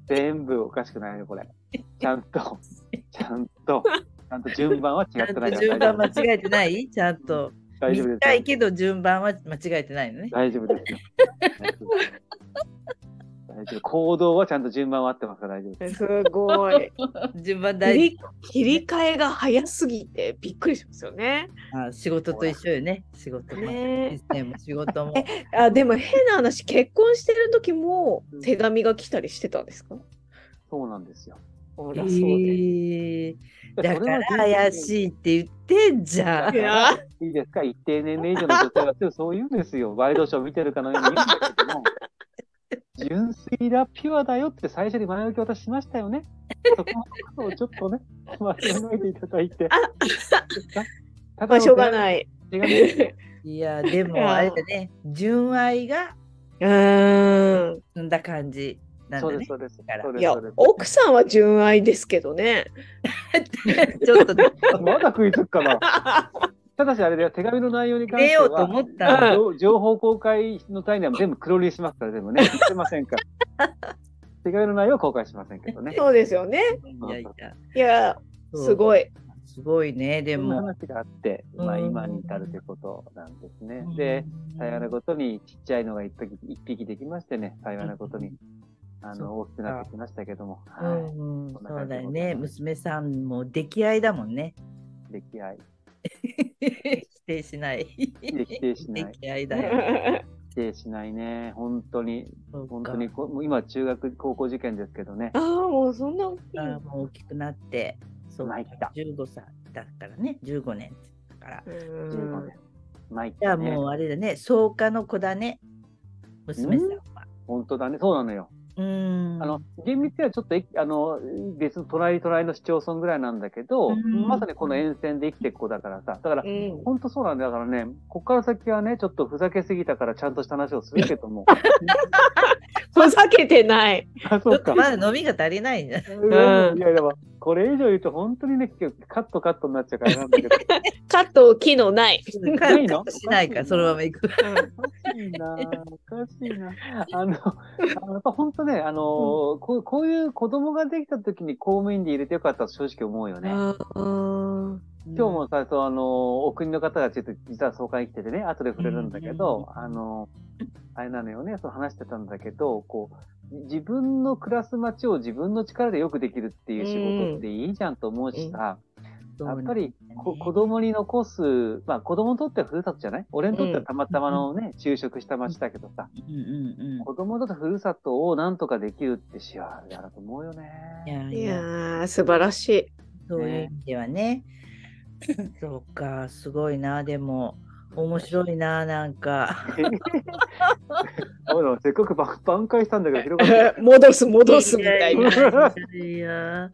S3: 全部おかしくないよ、これ。ちゃんと、ちゃんと、ちゃんと順番は違ってない
S2: と順番間違えてない？ちゃんと。
S3: 大丈夫です
S2: けど順番は間違えてないのね。
S3: 大丈夫ですよ。*laughs* 大丈夫。行動はちゃんと順番は合ってますから大丈夫です。
S1: すごい。*laughs*
S2: 順番
S1: 切
S2: 大事。
S1: り切り替えが早すぎてびっくりしますよね。
S2: あ仕事と一緒よね。仕事も。
S1: ね
S2: 仕事も。
S1: あでも変な話結婚してる時も
S3: うん
S1: 手紙が来たりしてたんですか、
S3: そうなんですよ。
S1: ほ
S2: え
S1: らそうで。
S2: ーだから怪
S3: い。
S2: しいって言ってんじゃん
S1: い。や
S3: いいですか？一定年齢以上の女性が強いそう言うんですよ。ワイドショー見てるかのように言うんだけども。純粋だ、ピュアだよって最初に前置き私しましたよね。*laughs* そこのことをちょっとね、忘れないでいただいて。
S1: あしょうが
S3: い。
S1: ない。
S2: いや、でもあれだね。純愛が
S1: うーん。
S2: だ感じなん
S3: そうです、
S2: だね。
S3: そうです。そうです
S1: いや奥さんは純愛ですけどね。*laughs*
S2: ちょっとね *laughs*
S3: まだ食いつくかな。ただしあれだよ、手紙の内容に関しては、
S2: ようと思ったの。
S3: 情情報公開の際には全部黒にしますから、全部ね。*laughs* 言ってませんから。手紙の内容は公開しませんけどね。
S1: そうですよね。
S2: いやいや。
S1: すごい。
S2: すごいね、でも。
S3: 話があって、まあ
S2: うん
S3: 今に至るということなんですね。で、幸いなことにちっちゃいのが一匹一匹できましてね、幸いなことに、あの、大きくなってきましたけども、
S2: う
S3: はい。
S2: んうん、
S3: そ
S2: うだよね。娘さんも出来合いだもんね。
S3: 出来合い。*laughs*
S2: 否定しない。
S3: 否定しない
S2: 出来合いだよ。*laughs*
S3: 否定しないね。本当に、本当にこ、もう今中学、高校受験ですけどね。
S1: ああもうそんな大きい
S2: もう大きくなって、そうか
S3: 参った
S2: 15歳だからね、15年だから。
S1: う
S3: 15
S1: ん
S3: 年。参っ
S2: じゃあ。もうあれだね、草加の子だね、娘さんは。
S3: 本当だね。そうなのよ。あの、厳密にはちょっとえ、あの、別の隣隣の市町村ぐらいなんだけど、
S2: うん。
S3: まさにこの沿線で生きていく子だからさ。だから、
S1: うん。
S3: 本当そうなんだからね、ここから先はね、ちょっとふざけすぎたからちゃんとした話をするけども、*laughs* *laughs*
S1: ふざけてない。
S3: あ、
S2: ち
S3: そうか。
S2: ょっとまだ飲みが足りないんだ。
S3: うんいや、でも、これ以上言うと本当にね、カットカットになっちゃうからなんだけど。*laughs*
S1: カット機能ない。
S3: ないの？
S2: しないから、そのまま行く。
S3: おかしいな、おかしいな。あの、あのやっぱ本当ね、あの、こうこういう子供ができた時に公務員で入れてよかったと正直思うよね。今日もさ、そう、あの、お国の方がちょっと実は総会に来ててね、後で触れるんだけど、あの、あれなのよね、そう話してたんだけど、こう、自分の暮らす街を自分の力でよくできるっていう仕事っていいじゃんと思うしさ、やっぱりこ子供に残す、まあ子供にとってはふるさとじゃない？俺にとってはたまたまのね、就職した街だけどさ、
S2: うんうんうん
S3: 子供にとってふるさとをなんとかできるって幸せだなと思うよね。
S2: いや
S1: い
S2: いや
S1: やー、素晴らしい。
S2: そういう意味ではね。*laughs* そうか、すごいな、でも、面白いな、なんか。*laughs*
S3: あせっかくば挽回したんだけど。*laughs*
S1: 戻す、戻すみたいな。
S2: いや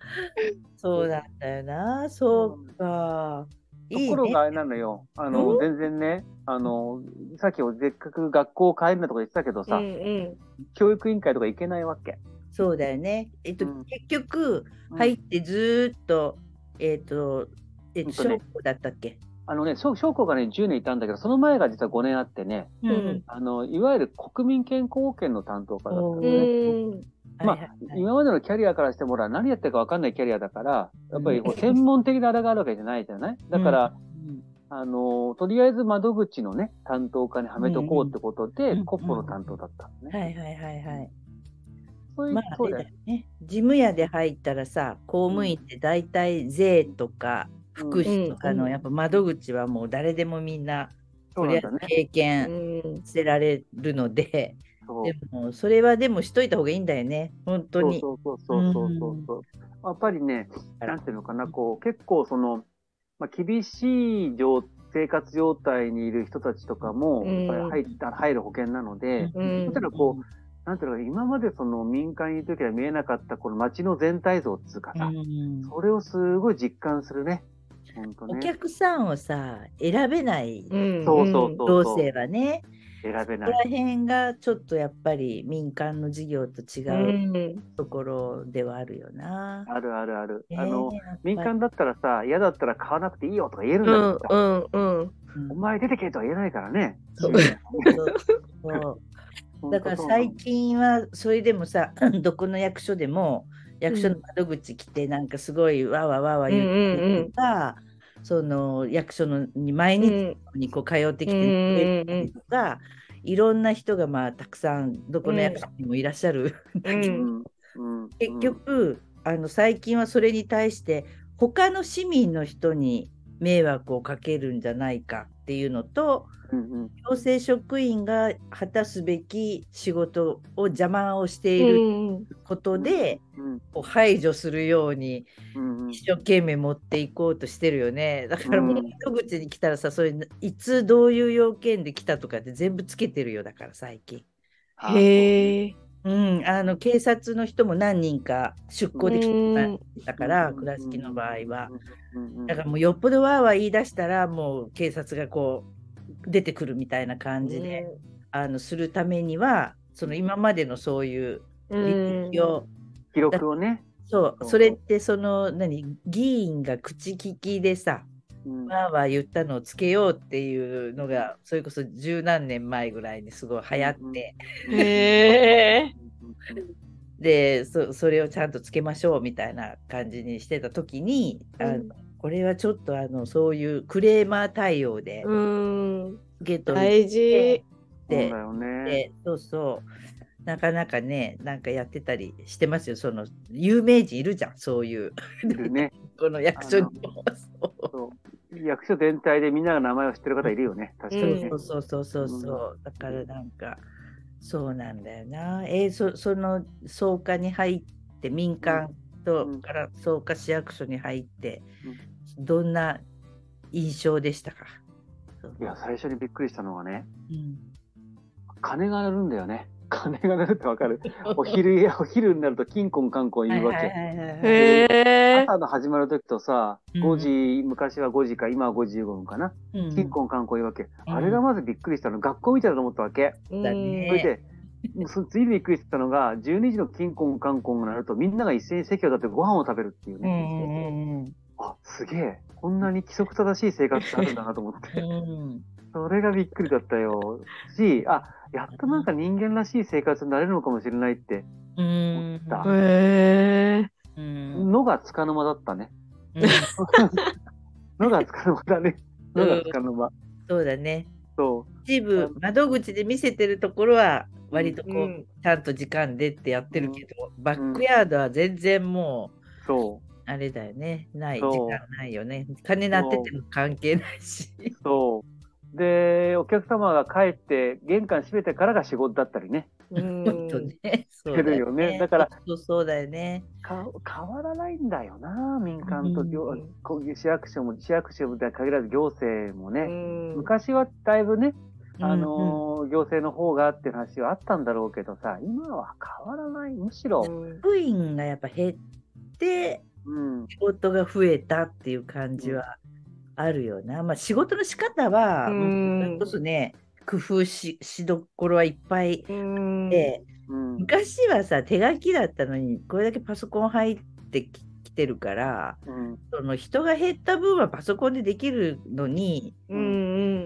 S2: そうなんだよな、そうか。
S3: ところがあれなのよ。あの、全然ね、あの、さっきせっかく学校帰るなとか言ってたけどさ、
S1: うんうん
S3: 教育委員会とか行けないわけ。
S2: そうだよね。えっと、
S3: うん
S2: 結局、
S3: うん
S2: 入ってずーっと、えっと、えっと、
S3: ね。
S2: 校だったっけ？
S3: あのね、小小校がね、10年いたんだけど、その前が実は5年あってね、
S2: うん。
S1: うん
S3: あの、いわゆる国民健康保険の担当課だったの
S1: う
S3: ね。
S1: ん。
S3: まあ
S2: はいはいはい。
S3: 今までのキャリアからしてもほら何やってるか分かんないキャリアだから、やっぱりこう専門的なあれがあるわけじゃないじゃない？だから、
S2: うん。
S3: あの、とりあえず窓口のね、担当課にはめとこうってことで、
S2: うん。うん
S3: コッポの担当だったのね。
S2: はいはいはいはい。
S3: そういう、だよ
S2: ね。事務屋で入ったらさ、公務員って大体税とか福祉とか
S1: うん
S2: のやっぱ窓口はもう誰でもみんな、とりあえず。経
S1: う
S2: 験
S1: ん
S2: せられるので、でもそれはでもしといた方がいいんだよね、本当に。
S3: そうそうそうそうそうそう。やっぱりね、なんていうのかな、こう、結構その、まあ、厳しい状生活状態にいる人たちとかも、
S1: うん
S3: やっぱり入った入る保険なので、
S1: うん
S3: だからこなんていうのかな、今までその民間にいるときは見えなかったこの街の全体像っていうかさ、
S2: うん
S3: それをすごい実感するね。本当
S2: お
S3: ね。
S2: 客さんをさ、選べない。
S1: うん。
S3: そうそうそう
S2: 同性はね、
S3: 選べな
S2: ここら
S3: い。
S2: 辺がちょっとやっぱり民間の事業と違
S1: う
S2: うん。ところではあるよな。
S3: あるあるある。
S2: ね
S3: あの、
S2: やっぱり。
S3: 民間だったらさ、嫌だったら買わなくていいよとか言えるんだ
S1: うん
S3: けどさ、
S1: うんうん。
S2: うん
S3: お前出てけとは言えないからね。
S2: そう。そうだから最近はそれでもさ *clears throat* どこの役所でも役所の窓口来てなんかすごいわーわーわーわー言ってるとか、その役所のに毎日にこう通ってきてくれるとか、いろんな人がまあたくさんどこの役所にもいらっしゃる、結局あの最近はそれに対して他の市民の人に迷惑をかけるんじゃないかっていうのと行政職員が果たすべき仕事を邪魔をして
S1: う
S2: いる
S1: ん
S2: ことで、
S3: うん
S2: こう排除するように一生懸命持っていこうとしてるよね。だからもう
S3: うん
S2: 窓口に来たらさ、それいつどういう要件で来たとかって全部つけてるよだから最近。
S1: へえ。
S2: うん、あの警察の人も何人か出向でき
S1: うん
S2: たから、倉敷の場合は。
S3: うんうん
S2: だからもうよっぽどわーわー言い出したら、もう警察がこう出てくるみたいな感じで、あのするためには、その今までのそういう
S1: うん。
S2: 履歴を、
S3: 記録をね。
S2: そう、
S3: そう
S2: それってその何、議員が口利きでさ、
S3: うん。
S2: わーわー言ったのをつけようっていうのが、それこそ十何年前ぐらいにすごい流行って、
S1: へえ。
S2: でそ、それをちゃんとつけましょうみたいな感じにしてた時に、あの
S1: うん
S2: これはちょっとあのそういうクレーマー対応で
S1: うん。
S2: 受け取り
S1: 大事。
S3: そう
S2: で
S3: だよね。
S2: でそうそう。なかなかねなんかやってたりしてますよ。その有名人いるじゃんそういう。
S3: ね。*laughs*
S2: この役所にも。
S3: 役所全体でみんなが名前を知ってる方いるよね。確かにね。
S2: そう。そうそうそうそう、だからなんかそうなんだよな。えーそその草加に入って民間と
S3: うん。
S2: から草加市役所に入って、どんな印象でしたか、
S3: いや、最初にびっくりしたのがね、
S2: うん
S3: 鐘が鳴るんだよね。*laughs* 鐘が鳴るってわかる *laughs* お昼や、お昼になるとキンコンカンコン言うわけ。朝の始まる時とさ、
S2: うん
S3: 5時、昔は5時か、今は5時15分かな。
S2: うん
S3: キンコンカンコン言うわけ。
S2: うん
S3: あれがまずびっくりしたの。学校みたいだと思ったわけ。それで、もうそ次びっくりしたのが、12時の金婚観光になると、みんなが一斉に席を立ってご飯を食べるっていうね。
S2: うんうん
S3: あ、すげえ。こんなに規則正しい生活ってあるんだなと思って。
S2: うん
S3: それがびっくりだったよ。し、あ、やっとなんか人間らしい生活になれるのかもしれないって
S2: うん
S3: 思った
S1: へえ。
S2: うん
S3: のが束の間だったね。
S2: うん *laughs*
S3: のが束の間だね。のが束の間。
S2: そうだね。
S3: そ
S2: 一部窓口で見せてるところは割とこう、
S1: うん
S2: ちゃんと時間でってやってるけど、バックヤードは全然もう
S3: う、そ
S2: あれだよね。ない時間ないよね。金鳴ってても関係ないし。
S3: う、*laughs* そう。で、お客様が帰って玄関閉めてからが仕事だったりね。
S1: うん。
S2: とね。そう
S3: してるよね。だから
S2: そうそうだよね。
S3: か変わらないんだよな、民間と行、
S1: うん
S3: 市役所も、市役所で限らず行政もね。
S1: うん。
S3: 昔はだいぶね、あ
S2: うん
S3: のー行政の方がって話はあったんだろうけどさ、今は変わらない。むしろ、
S1: うん
S2: 部員がやっぱ減って
S3: うん、
S2: 仕事が増えたっていう感じはあるよな、まあ仕事の仕方は、
S1: うん。
S2: それこそね工夫ししどころはいっぱい
S1: うん。
S2: で、
S3: うん、
S2: 昔はさ手書きだったのにこれだけパソコン入ってききてるから
S3: うん、
S2: その人が減った分はパソコンでできるのに
S1: うんう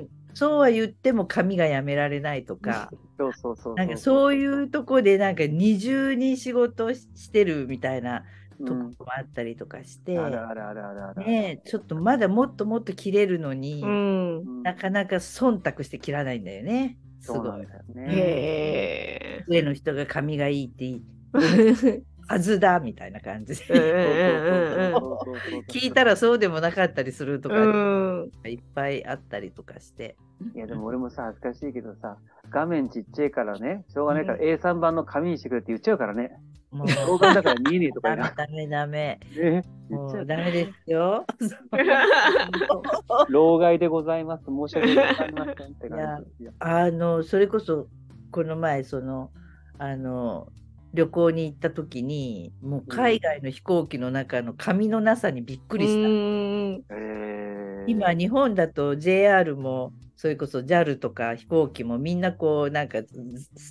S1: ん。
S2: そうは言っても紙がやめられないとか *laughs*
S3: そうそうそう。
S2: なんかそういうとこでなんか二重に仕事してるみたいなとこ
S3: うん
S2: もあったりとかして、
S3: あるあるあるあるある。
S2: ねえちょっとまだもっともっと切れるのに、
S1: うん
S3: うん
S2: なかなか忖度して切らないんだよねす
S3: そう
S2: ごい。
S3: なんだよね。
S2: 上の人が髪がいいっていい *laughs* はずだみたいな感じで。聞いたらそうでもなかったりするとか、
S1: うん
S2: いっぱいあったりとかして。
S3: いやでも俺もさ、恥ずかしいけどさ、画面ちっちゃいからね、しょうがないから A3 版の紙にしてくれって言っちゃうからね。
S2: もう
S3: 老眼だから見えねえとか
S2: ダ
S3: 言
S2: メ
S3: いな。
S2: ダメダメ。
S3: ね、
S2: も
S3: う
S2: うダメですよ。*laughs*
S3: 老害でございます。申し訳ございませんって感じですよ。
S2: あのそれこそこの前そのあの旅行に行った時にもう海外の飛行機の中の紙のなさにびっくりした。今日本だと JR もそれこそ JAL とか飛行機もみんなこうなんかず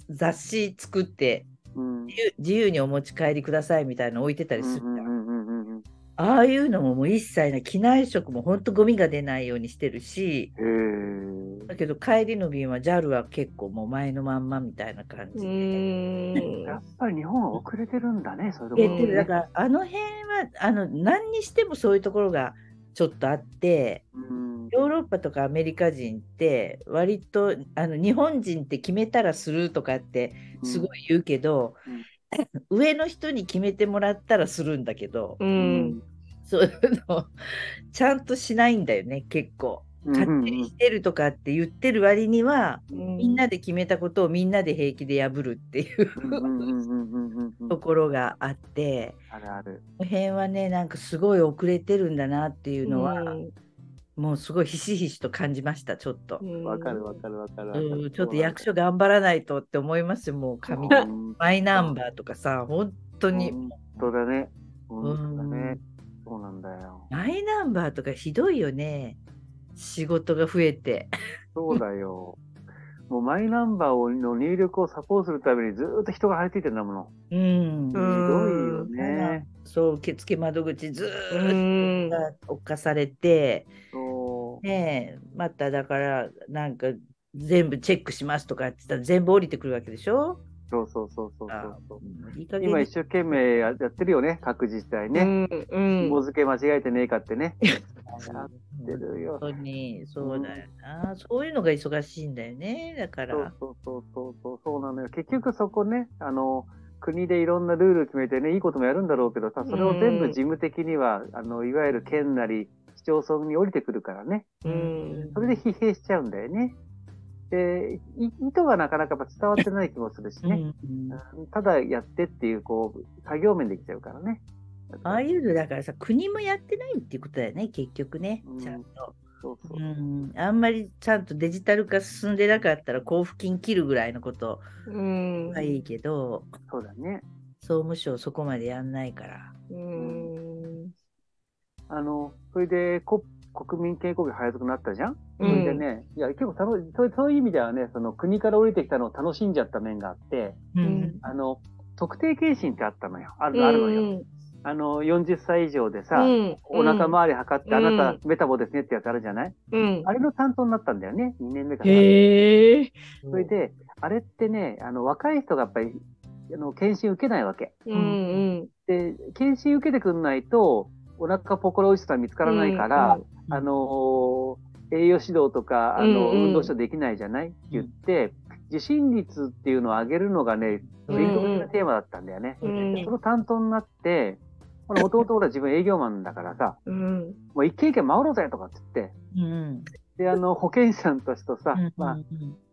S2: 雑誌作って
S3: うん、
S2: 自由自由にお持ち帰りくださいみたいなの置いてたりするじゃん。
S3: うんうんうんうんうん
S2: ああいうのももう一切ない機内食も本当ゴミが出ないようにしてるしだけど帰りの便は JAL は結構もう前のまんまみたいな感じ
S1: う
S2: で。
S1: ん
S3: やっぱり日本は遅れてるんだね、そういうところ
S2: 出てる。だからあの辺はあの何にしてもそういうところがちょっとあって
S3: うん
S2: ヨーロッパとかアメリカ人って割とあの日本人って決めたらするとかってすごい言うけど、上の人に決めてもらったらするんだけど、
S1: う
S3: うん。ん
S2: そういうのちゃんとしないんだよね結構。勝手にしてるとかって言ってる割には、みんなで決めたことをみんなで平気で破るっていう
S3: うんうんうんうんうんうんうん
S2: ところがあって。
S3: あるある。
S2: この辺はねなんかすごい遅れてるんだなっていうのは、もうすごいひしひしと感じましたちょっと、
S3: わかるわかるわかるわかる。
S2: うんちょっと役所頑張らないとって思いますよもう紙
S3: うん
S2: マイナンバーとかさ本当に、
S3: 本当だね。本当だ
S2: う
S3: ね
S2: ん。
S3: そうなんだよ。
S2: マイナンバーとかひどいよね仕事が増えて
S3: そうだよ。*laughs* もうマイナンバーをの入力をサポートするためにずーっと人が張り付いてるんだもの。
S2: うん、
S3: ひどいよね。
S2: そう受付窓口ずっ
S1: ん
S2: と侵されて。ねえまただからなんか全部チェックしますとかって言ったら全部降りてくるわけでしょ？
S3: そうそうそうそう
S2: あ
S3: そう。
S2: いい
S3: 今一生懸命ややってるよね、各自治体ね。
S1: うん
S3: 紐付け間違えてねえかってね。やって
S2: 本
S3: るよ。
S2: 当にそうだよな、そういうのが忙しいんだよねだか
S3: そう
S2: ら
S3: そうそうそうそうそうなのよ。結局そこね、あの、国でいろんなルール決めてね、いいこともやるんだろうけどさ、それを全部事務的には、あの、いわゆる県なり市町村に降りてくるからね。
S1: うん
S3: それで疲弊しちゃうんだよね。で、い意図がなかなかやっぱ伝わってない気もするしね。
S2: うん
S3: うんただやってっていう、こう、作業面できちゃうからね。
S2: ああいうのだからさ国もやってないっていうことだよね結局ね
S3: うん
S2: ちゃんと、
S3: そうそう
S2: う。ん、あんまりちゃんとデジタル化進んでなかったら交付金切るぐらいのこと
S1: うん
S2: はいいけど、
S3: そうだね。
S2: 総務省そこまでやんないから。
S1: うん
S3: あの、それで、コ国民健康費配属になったじゃん、
S1: うん
S3: それでね、いや、結構楽しそうそういう意味ではね、その国から降りてきたのを楽しんじゃった面があって、
S2: うん
S3: あの、特定健診ってあったのよ。あ
S1: うん
S3: る、あるのよ。あの、40歳以上でさ、
S1: うん
S3: お腹周り測って、
S1: うん
S3: あなたメタボですねってやつあるじゃない？
S1: うん。
S3: あれの担当になったんだよね、2年目から。
S1: へえ。
S3: それで、あれってね、あの、若い人がやっぱり、あの、検診受けないわけ。
S1: うんうん。
S3: で、検診受けてくんないと、お腹ポコロイスは見つからないから、
S2: うん
S3: あのー栄養指導とか、あの、
S1: うんうん。
S3: 運動指導できないじゃない？って言って、受診率っていうのを上げるのがね、追加的なテーマだったんだよね。
S1: うん
S3: その担当になって、もともと俺は自分営業マンだからさ、
S1: うん。
S3: もう一軒一軒回ろうぜとかって言って、
S2: うん。
S3: で、あの、保健師さんたちとさ、
S2: うん。
S3: まあ、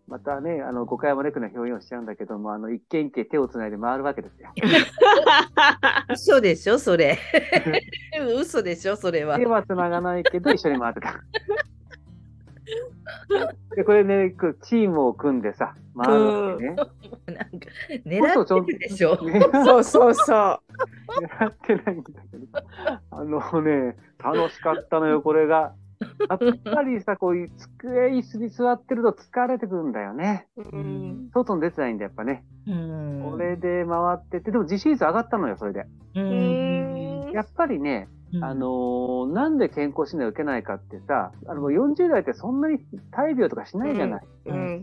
S3: またね、あの、誤解を招くような表現をしちゃうんだけども、あの、一軒一軒手をつないで回るわけですよ。*laughs*
S2: 嘘でしょそれ *laughs* 嘘でしょそれは
S3: 手はつながないけど、一緒に回ってた。で、これね、チームを組んでさ、回るわけね。
S2: なんか狙ってるでしょ
S3: ね
S1: そうそうそ
S3: 狙ってないんだけど。あのね、楽しかったのよ、これが。*laughs* やっぱりさ、こういう机、椅子に座ってると疲れてくるんだよね。
S1: う。うん。
S3: 外に出てないんだ、やっぱね。
S2: うん
S3: これで回ってて、でも自信率上がったのよ、それで。
S2: うん
S3: やっぱりね、あのーなんで健康診断受けないかってさ、あの、40代ってそんなに大病とかしないじゃない。
S2: うん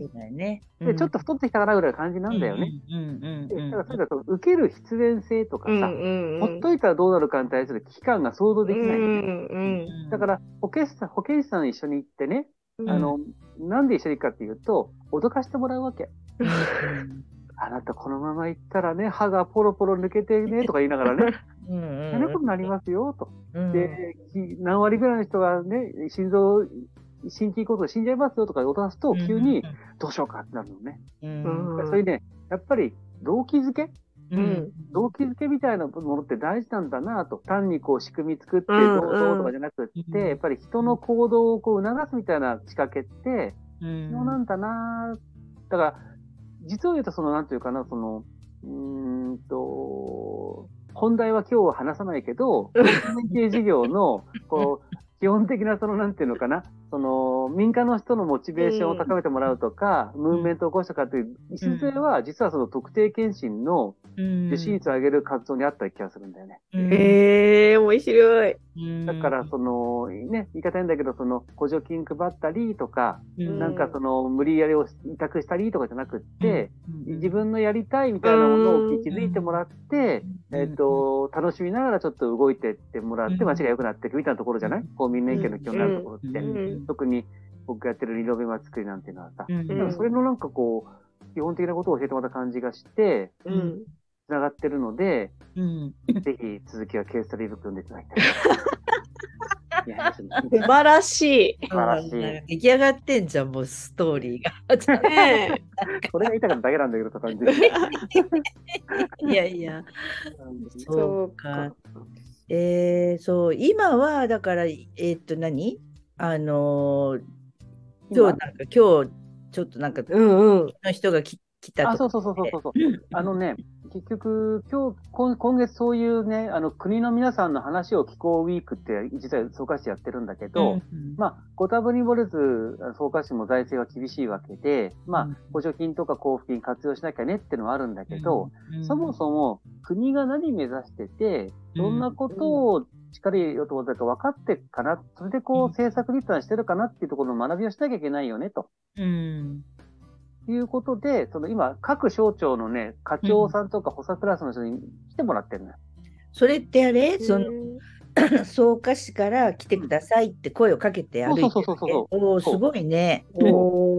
S3: で、ちょっと太ってきたかなぐらいの感じなんだよね。
S2: うんうん
S3: で
S2: うん
S3: だからそれだと受ける必然性とか
S1: うん
S3: さ、
S1: うん。
S3: ほっといたらどうなるかに対する危機感が想像できない。
S1: うんうん。
S3: だから保健師さん、保健師さん一緒に行ってね、
S1: うん
S3: あの、なんで一緒に行くかっていうと、脅かしてもらうわけ。あなたこのまま行ったらね、歯がポロポロ抜けてね、*laughs* とか言いながらね、
S2: うん
S3: そんなことになりますよ、と。
S2: うん。
S3: で、き何割ぐらいの人がね、心臓、心筋梗塞で死んじゃいますよとか脅すと、急にどうしようかってなるのね。
S2: うん。
S1: うん。
S3: それで、やっぱり動機づけ？
S2: うん。
S3: 動機づけみたいなものって大事なんだなと。単にこう仕組み作って
S1: うん。
S3: どうぞとかじゃなくって、
S2: うん。
S3: やっぱり人の行動をこう促すみたいな仕掛けって
S2: うん。
S3: 必要なんだな。だから、実を言うとその、なんていうかな、その、うーんと、本題は今日は話さないけど、*laughs* 国民系事業の、こう、基本的なその、なんていうのかな、その、民間の人のモチベーションを高めてもらうとか、ムーブメントを起こしたかという、礎は、実はその特定健診の受診率を上げる活動にあった気がするんだよね。
S1: へえ、面白い。
S3: だから、その、ね、言い方変だけど、その、補助金配ったりとか、
S2: うん。
S3: なんかその、無理やりを委託したりとかじゃなくって、
S2: うん。
S3: 自分のやりたいみたいなもの
S1: うん
S3: を気づいてもらって、
S2: うん。
S3: えっ、と、楽しみながらちょっと動いてってもらって、
S2: うん。
S3: 街が良くなっていくみたいなところじゃない？公民連携の基本になるところって。
S1: うん
S3: 特に僕がやってるリノベマ作りなんていうのはさ、
S2: うん
S3: でもそれのなんかこう、基本的なことを教えてもらった感じがして、
S1: うん。
S3: 繋がってるので、
S2: うん
S3: ぜひ続きはケーススタディブック読んでいただきたい。*laughs* いや
S1: 素晴らしい。
S3: 素晴らしい
S2: 出来上がってんじゃん、もうストーリーが。
S1: ね
S3: それが言いたかっただけなんだけど、って感じ。
S2: いやいや、
S1: え
S2: そうか。えー、そう、今はだから、えーっと何、あのー今日なんか、今日ちょっとなんか、
S1: うんうん。
S2: の人が来来た
S3: あ、そうそうそうそうそう。あのね、結局、今日、今今月そういうね、あの、国の皆さんの話を聞こうウィークって、実は総括してやってるんだけど、
S2: うん
S3: まあ、ご多分に漏れず、総括紙も財政は厳しいわけで、まあ
S2: うん、
S3: 補助金とか交付金活用しなきゃねっていうのはあるんだけど、
S2: うん。
S3: そもそも国が何目指してて、どんなことをしっかりよと思ったか分かってかな、それでこう
S2: うん
S3: 政策立案してるかなっていうところの学びをしなきゃいけないよね、と。
S2: うん。
S3: いうことで、その今、各省庁のね、課長さんとか補佐クラスの人に来てもらってるのよ。
S2: それってあれ、その草加市から来てくださいって声をかけて歩いてる
S3: そうそうそうそう
S2: おおすごいね。
S1: おー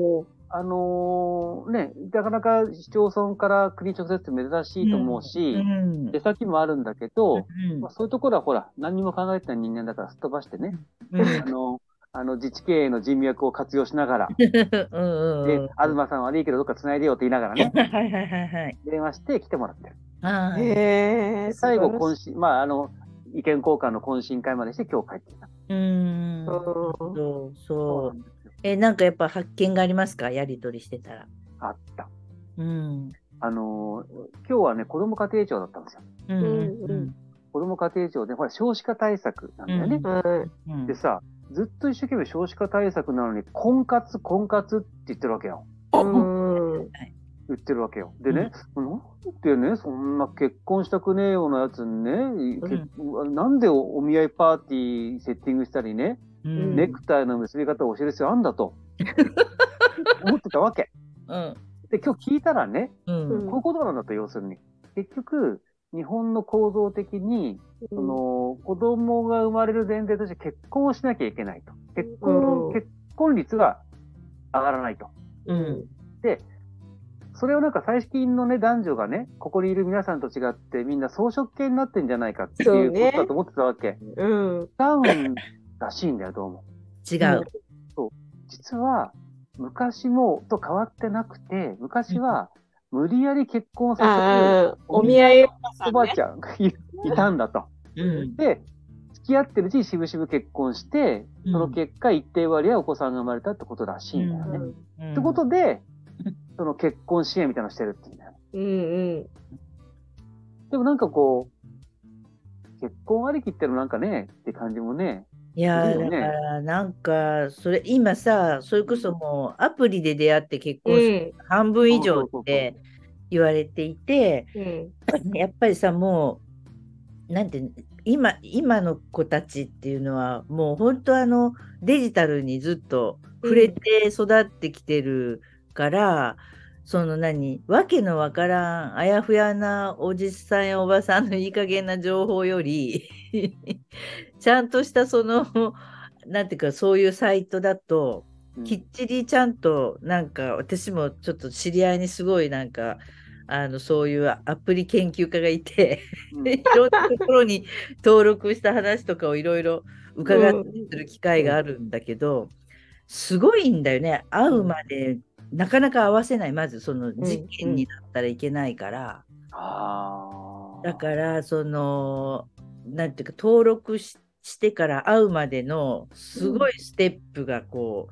S3: あのーね、なかなか市町村から国直接って珍しいと思うし、
S2: うん
S3: 出先もあるんだけど、
S2: うん
S3: まあ、そういうところはほら、何にも考えてない人間だからすっ飛ばしてね、
S2: うん
S3: あの、あの自治経営の人脈を活用しながら、
S2: うんうん
S3: で、東さん悪いけどどっか繋いでよって言いながらね、*laughs*
S2: はいはいはいはい。
S3: 電話して来てもらってる。最後、
S1: こ
S3: 懇親、まあ、あの、意見交換の懇親会までして今日帰ってきた。
S2: うん。
S1: ん。
S2: そう
S3: そ
S2: そう。え、なんかやっぱ発見がありますか？やりとりしてたら。
S3: あった。
S2: うん。
S3: あのー今日はね、子供家庭庁だったんですよ。
S2: うん
S1: うん
S3: 子供家庭庁で、ほら、少子化対策なんだよね。
S1: は
S2: うん
S3: でさ、ずっと一生懸命少子化対策なのに、婚活、婚活って言ってるわけよ。
S1: うん。
S3: 言ってるわけよ。でね、なんでね、そんな結婚したくねえようなやつにね、結なんでおお見合いパーティーセッティングしたりね、
S2: うん
S3: ネクタイの結び方を教える必要あんだと、*laughs* 思ってたわけ。
S2: うん
S3: で、今日聞いたらね、
S2: うん
S1: うん
S3: こういうことなんだと、要するに。結局、日本の構造的に、その子供が生まれる前提として結婚をしなきゃいけないと。結婚、
S1: うん
S3: 結婚率が上がらないと。
S2: うん
S3: それをなんか最近のね、男女がね、ここにいる皆さんと違って、みんな装飾系になってんじゃないかっていうことだと思ってたわけ。
S1: うん。
S3: ダウンらしいんだよ、どうも。
S2: 違う。
S3: 実は、昔もと変わってなくて、昔は、無理やり結婚させ
S1: お見合い
S3: るおばあちゃんがいいたんだと。
S2: うん
S3: で、付き合ってるうちにしぶしぶ結婚して、その結果一定割合お子さんが生まれたってことらしいんだよね。
S2: うん
S3: ってことで、その結婚支援みたいなのしてるっていうんだよね。
S1: うんうん。
S3: でもなんかこう、結婚ありきってのなんかね、って感じもね。
S2: いやだからなんかそれ今さそれこそもうアプリで出会って結
S1: う
S2: 婚する
S1: ん。
S2: 半分以上って言われていて
S1: うん。*clears throat*
S2: やっぱりさもうなんて今今の子たちっていうのはもう本当あのデジタルにずっと触れて育ってきてるから、その何わけのわからんあやふやなおじさんやおばさんのいい加減な情報よりちゃんとしたその *laughs* なんていうかそういうサイトだと
S3: うん。
S2: きっちりちゃんとなんか私もちょっと知り合いにすごいなんかあのそういうアプリ研究家がいて
S3: うん。*laughs*
S2: いろんなところに登録した話とかをいろいろ伺ったりする機会があるんだけど、すごいんだよね。会うまでなかなか会わせない。まずその事件になったらいけないから。だからそのなんていうか登録ししてから会うまでのすごいステップがこ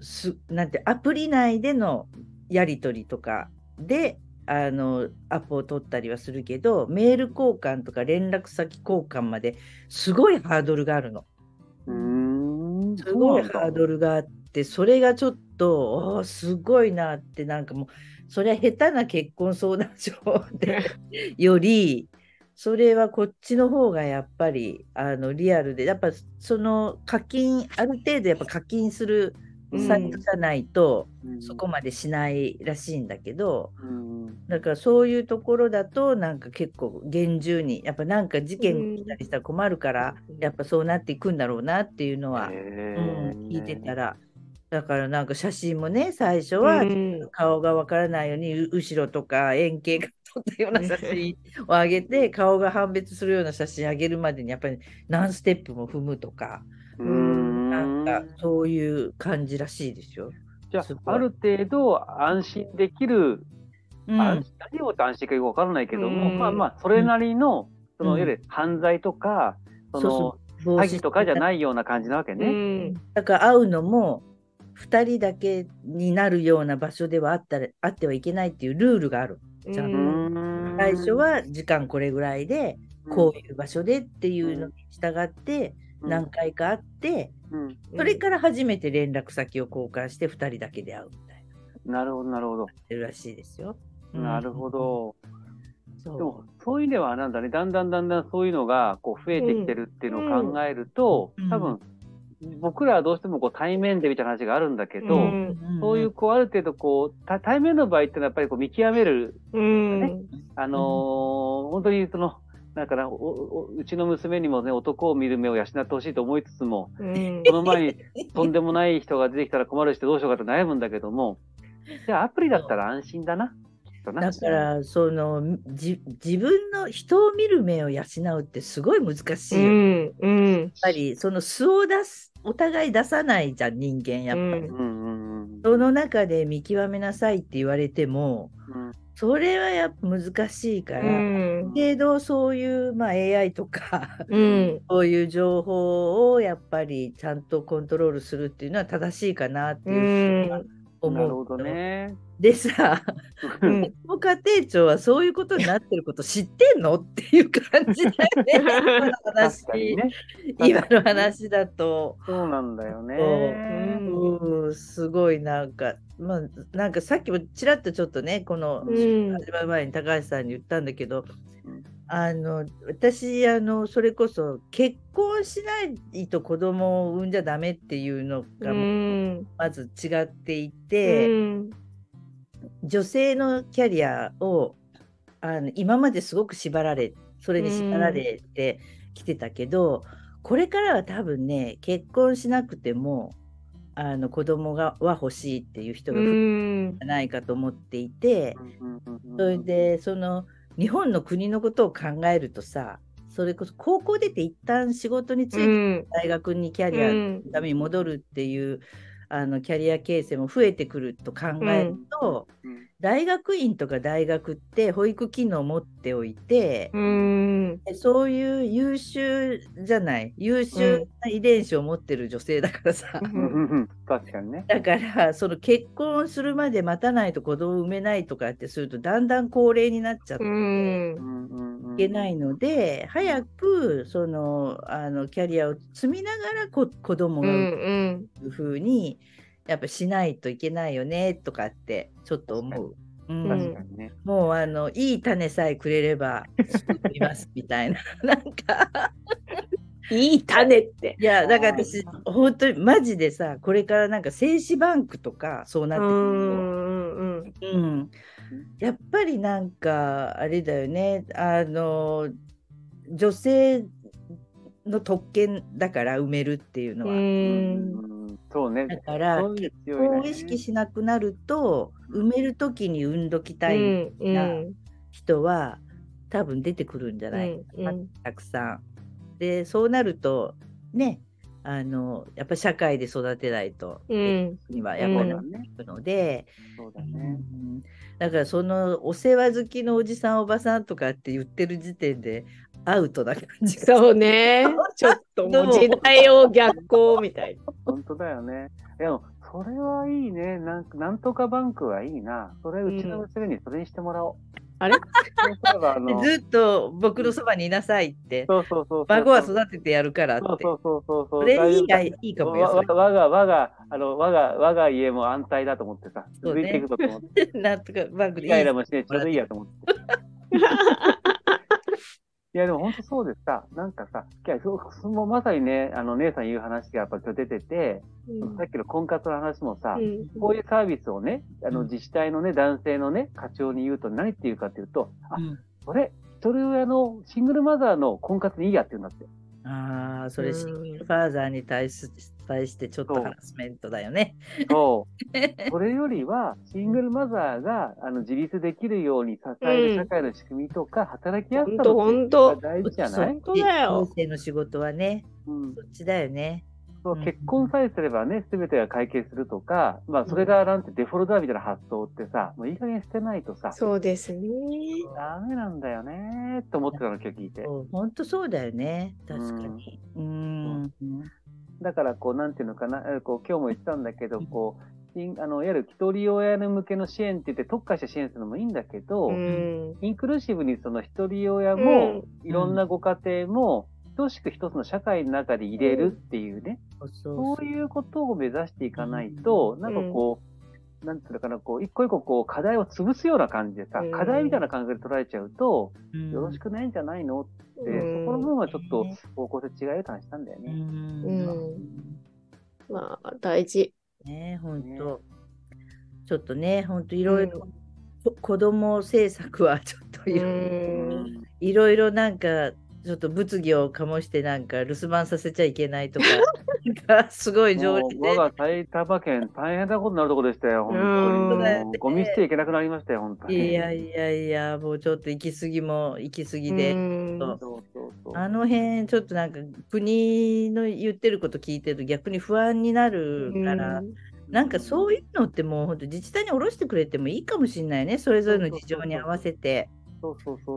S2: う、すなんてアプリ内でのやり取りとかであのアポを取ったりはするけどメール交換とか連絡先交換まですごいハードルがあるの。
S3: うーん。
S2: すごいハードルがあってそれがちょっとすごいなってなんかもうそれは下手な結婚相談所でよりそれはこっちの方がやっぱりあのリアルでやっぱその課金ある程度やっぱ課金するサイトじゃないと、
S3: うん。
S2: そこまでしないらしいんだけど
S3: うん。
S2: だからそういうところだとなんか結構厳重にやっぱなんか事件起きたりしたら困るから、やっぱそうなっていくんだろうなっていうのは、
S3: へ
S2: うん、
S3: ー
S2: 聞いてたら。だからなんか写真もね最初は
S1: うん。
S2: 顔がわからないようにう後ろとか円形が撮ったような写真を上げて顔が判別するような写真上げるまでにやっぱり何ステップも踏むとか
S3: うーん。
S2: なんかそういう感じらしいですよ。
S3: じゃあ、ある程度安心できる、
S2: うん。
S3: 何をもって安心かよくわからないけども、
S1: うん。
S3: まあまあ、それなりの、その、
S2: うん
S3: いわゆる犯罪とか、その、
S2: そう
S3: 詐欺とかじゃ
S2: い
S3: ないような感じなわけ
S1: う
S3: ね。
S1: ん。
S2: だから会うのも2人だけになるような場所ではあったらあってはいけないっていうルールがある。ちゃん
S3: う
S2: と。最初、は時間これぐらいでこういう場所でっていうのに従って
S3: うん。
S2: 何回か会って
S3: うん。
S2: それから初めて連絡先を交換して2人だけで会うみたいな。
S3: なるほど、なるほど。
S2: ってるらしいですよ。
S3: なるほど。
S2: そう。
S3: でも、そういう意味では、なんだね、だんだんだんだんそういうのが、こう、増えてきてるっていうのを考えると、
S2: うん。
S3: 多分、僕らはどうしてもこう対面でみたいな話があるんだけど、
S1: うん
S3: そういう、こう、ある程度、こう、た対面の場合ってのはやっぱりこう見極める、
S1: うん。
S3: あのー本当にその、だからおおうちの娘にもね、男を見る目を養ってほしいと思いつつも、
S1: うん。
S3: その前に *laughs* とんでもない人が出てきたら困るし、どうしようかと悩むんだけども、じゃあアプリだったら安心だな。
S2: だからそのじ自分の人を見る目を養うってすごい難し
S1: う
S2: いよ。やっ
S1: ん。うん。
S2: ぱりその素を出すお互い出さないじゃん人間やっぱり。
S1: うん
S3: うんうんうん
S2: その中で見極めなさいって言われても
S3: うん
S2: それはやっぱ難しいか
S1: う
S2: ら、
S1: ん。
S2: けどそういう、まあ、AI とか
S1: うん。*laughs*
S2: そういう情報をやっぱりちゃんとコントロールするっていうのは正しいかなっていう思う。
S3: なるほどね。
S2: でさ、
S1: うん
S2: この家庭長はそういうことになってること知ってんの？っていう感じだよね。今の
S3: 確
S2: 話、
S3: ね。
S2: 今の話だと。
S3: そうなんだよね。
S2: うん、すごいなんか、まあ、なんかさっきもちらっとちょっとね、この
S1: うん
S2: 始まる前に高橋さんに言ったんだけど、
S3: うん
S2: あの私あのそれこそ結婚しないと子供を産んじゃダメっていうの
S1: う
S2: が
S1: ん。
S2: まず違っていて、
S1: うん。
S2: 女性のキャリアをあの今まですごく縛られそれに縛られてきてたけど、これからは多分ね結婚しなくてもあの子供がは欲しいっていう人が
S1: う
S2: 増える
S1: ん
S2: んじゃないかと思っていて、それでその日本の国のことを考えるとさそれこそ高校出て一旦仕事について大学にキャリアのために戻るっていう、あのキャリア形成も増えてくると考えると、
S3: うん。
S2: 大学院とか大学って保育機能を持っておいて、
S1: うん。
S2: でそういう優秀じゃない？優秀な遺伝子を持ってる女性だからさ、
S1: う
S3: うんんうんうん。確かにね。
S2: だからその結婚するまで待たないと子供を産めないとかってするとだんだん高齢になっちゃって。
S1: うん。
S3: うんうんうん
S2: いけないので、早くそのあのキャリアを積みながらこ子供
S1: う
S2: が産
S1: ん
S2: むふうにやっぱしないといけないよねとかってちょっと思う。うん。
S3: 確かにね。
S2: もうあのいい種さえくれれば作りますみたいな。*laughs* なんか。
S1: いい種って。
S2: いやだから私本当にマジでさこれからなんか精子バンクとかそうな
S1: う
S2: ってくる
S1: んうん
S2: と、うん、やっぱりなんかあれだよね。あの女性の特権だから埋めるっていうのは。
S1: うん
S3: うんそうね。
S2: だから結婚を意識しなくなると埋める時に産んどきたい
S1: うん。
S2: 人は多分出てくるんじゃない？かな、
S1: うん。
S2: たくさん。でそうなるとねあのやっぱ社会で育てないと
S1: うん。
S2: にはやっぱりなくので、
S3: そうだ
S2: う
S3: ね。
S2: ん。だからそのお世話好きのおじさんおばさんとかって言ってる時点でアウトな感じが
S1: そうね。*laughs* ちょっともう時代を逆行みたいな。
S3: 本当だよね。でも、それはいいね。なんかなんとかバンクはいいな。それ、うちの娘にそれにしてもらおう。
S1: あれ？
S3: そうすれば、あの、
S2: ずっと僕のそばにいなさいって、
S3: そうそうそうそう。
S2: 孫は育ててやるからって。
S3: そうそうそうそうそう。
S2: それいいがいいかもよ。
S3: 我が、我が、あの、我が、我が家も安泰だと思ってさ、
S2: そうね
S3: 続いていくぞと思って、*laughs*
S2: なんとかバンクで
S3: イライラもしね、ちょうどいいやと思って。*laughs* いや、でも本当そうです。さ、なんかさ、いや、そのまさにね、あの、姉さん言う話がやっぱ今日出てて、
S1: うん。
S3: さっきの婚活の話もさ、
S1: うん。
S3: こういうサービスをね、あの
S2: うん。
S3: 自治体のね、男性のね、課長に言うと何って言うかっていうと、あ、
S2: うん。
S3: それ、一人親のシングルマザーの婚活にいいやって言うんだって。
S2: ああ、それ
S1: うん
S2: シングルファーザーに対し対してちょっとハラスメントだよね。
S3: そう。*laughs* それよりは、シングルマザーがあの自立できるように支える社会の仕組みとか、働きやすさが大事じゃない？
S1: 本当だよ
S2: 人生の仕事はね、
S3: うん
S2: そっちだよね。
S3: そう
S2: うん
S3: 結婚さえすればね、すべてが解決するとか、まあ、それがなんてデフォルトだみたいな発想ってさ、もういい加減捨てないとさ、
S1: そうですね。
S3: ダメなんだよねーって思ってたの、今日聞いて。
S2: 本当そうだよね。確かに。うーん。
S3: だから、こう、なんていうのかな、えーこう今日も言ってたんだけど、こう、あのいわゆる一人親向けの支援って言って特化して支援するのもいいんだけど、
S1: うん。
S3: インクルーシブにその一人親
S1: う
S3: も
S1: ん、
S3: いろんなご家庭も、等しく一つの社会の中で入れるっていうね、
S2: そうそ
S3: そう。いうことを目指していかないと、なんかこう、なんていうのかな、こう、一個一個こう、課題を潰すような感じでさ
S1: うん、
S3: 課題みたいな感覚で捉えちゃうと、
S2: うん。
S3: よろしくないんじゃないのって、
S1: うん。
S3: そこの部分はちょっと
S2: ね
S3: 方向性違うよって話したんだよ
S2: う
S3: ね。
S2: ん。
S1: まあ、大事。
S2: ね本
S3: ね。
S2: 当。ちょっとね、本当いろいろ、こ子供政策はちょっといろいろ
S1: うん。
S2: いろいろなんかちょっと物議を醸してなんか留守番させちゃいけないとか。*laughs* なんかすごい条
S3: も
S2: 例で
S3: う我が埼玉県大変なことになるところでしたよ、本
S1: うん。
S3: 当に。ゴミ捨ていけなくなりましたよ、本当に。
S2: いやいやいやもうちょっと行き過ぎも行き過ぎで。あの辺ちょっとなんか国の言ってること聞いてると逆に不安になるから、なんかそういうのってもう本当自治体に下ろしてくれてもいいかもしれないね。それぞれの事情に合わせて。
S3: そうそうそう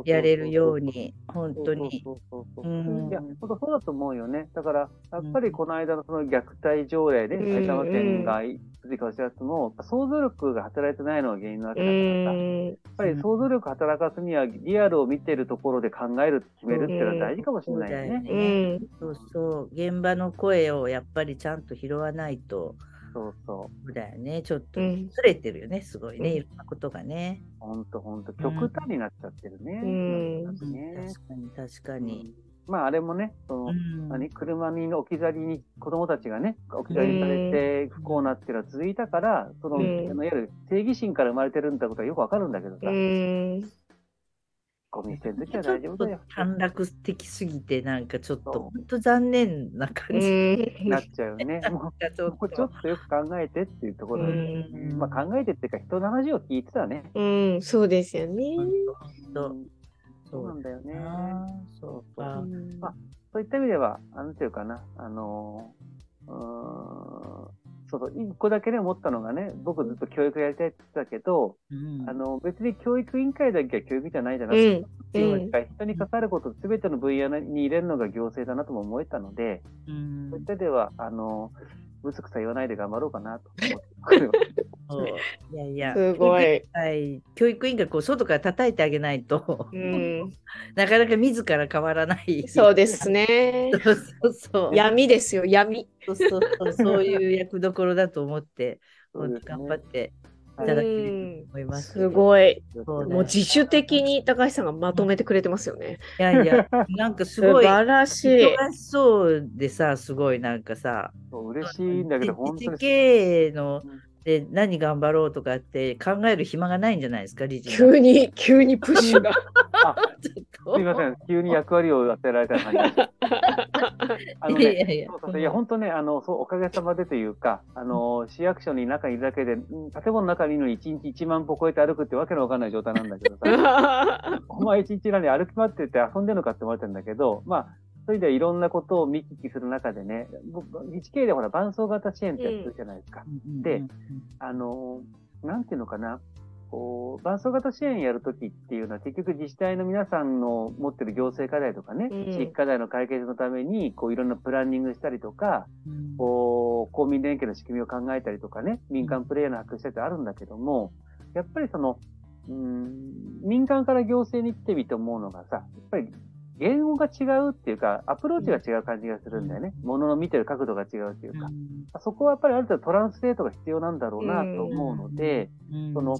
S2: やれるように本当に。
S3: いや、本当そうだと思うよね。だから、やっぱりこの間のその虐待条例で、埼玉県が次かお知らせも、想像力が働いてないのが原因なわけ
S1: う
S3: だからさ、
S1: ん。
S3: やっぱり想像力働かすには、リアルを見てるところで考える、決めるっていうのは大事かもしれないよね。
S1: うん。
S2: そうそう。現場の声をやっぱりちゃんと拾わないと、
S3: そうそ
S2: そうだよね。ちょっと
S1: うん
S2: ずれてるよね。すごいね。
S1: うん
S2: いろんなことがね。
S3: う。ほんとほんと、極端になっちゃってるね。ね
S2: 確かに確かに。
S3: まあ、あれもね、その、
S2: うん
S3: 何車に置き去りに子供たちがね、置き去りにされて不幸なっていうのは続いたから、その、
S1: うん
S3: いわゆる正義心から生まれてるんだことはよくわかるんだけどさ、
S1: うん。
S3: ゴミ捨てるときは
S2: ちょっと
S3: 大丈夫だよ。
S2: 短絡的すぎて、なんかちょっと本当残念な
S1: う
S2: 感じ。
S1: ん。
S3: なっちゃうよね。*laughs* も
S2: ちょ
S3: う、ちょっとよく考えてっていうところまあ考えてっていうか人の話を聞いてたね。
S1: うん、そうですよね。
S3: そうなんだよね。
S2: そうか。
S3: あそういった意味では、あなんていうかな、あのー、うーんそうそう、一個だけね、思ったのがね、僕ずっと教育やりたいって言ってたけど、
S2: うん。
S3: あの、別に教育委員会だけは教育じゃないじゃなく
S1: うん
S3: て、
S1: うん
S3: 人に関わることすべての分野に入れるのが行政だなとも思えたので、
S2: うん。
S3: そういったでは、あの、ぶつくさ言わないで頑張ろうかなと思って。
S2: そ *laughs* ういやいや、
S1: すごい。
S2: はい、教育委員会こう外から叩いてあげないと、
S1: うん。
S2: なかなか自ら変わらない。
S1: そうですね。*laughs*
S2: そうそうそう。
S1: 闇ですよ、闇。
S2: そうそうそうそういう役どころだと思って、
S3: ね
S2: 頑張ってい
S3: はい
S2: ただけると思います。
S1: すごい。もう自主的に高橋さんがまとめてくれてますよね。
S2: いやいや、*laughs* なんかす
S1: 素
S2: ごい
S1: 晴らしい。
S2: 忙しそうでさ、すごいなんかさ、
S3: 嬉しいんだけど、本当に。
S2: 経営の
S3: うん
S2: で何頑張ろうとかって考える暇がないんじゃないですか、理事が。
S1: 急に、急にプッシュが。*laughs* *laughs*
S3: すみません、急に役割を与えられた感じです。*laughs* あの
S2: いや
S3: ね、
S2: いやいや。
S3: そうそうそう。いや、本当ね、あの、そう、おかげさまでというか、あの、市役所に中にいるだけで、うん建物の中にいるのに1日1万歩超えて歩くってわけのわかんない状態なんだけどさ、お前1日何歩き回ってて遊んでるのかって思われてるんだけど、まあ、そういう意味ではいろんなことを見聞きする中でね、僕、自治系でほら、伴走型支援ってやってるじゃないですか。であの、なんていうのかな。こう、伴走型支援やるときっていうのは結局自治体の皆さんの持ってる行政課題とかね、
S1: うん
S3: 地域課題の解決のために、こういろんなプランニングしたりとか、
S2: うん
S3: こう、公民連携の仕組みを考えたりとかね、民間プレイヤーの発掘したりってあるんだけども、やっぱりその、うん、民間から行政に来てみて思うのがさ、やっぱり言語が違うっていうか、アプローチが違う感じがするんだよね。ものの見てる角度が違うっていうか。そこはやっぱりある程度トランスレートが必要なんだろうなと思うので、
S2: うん
S3: その、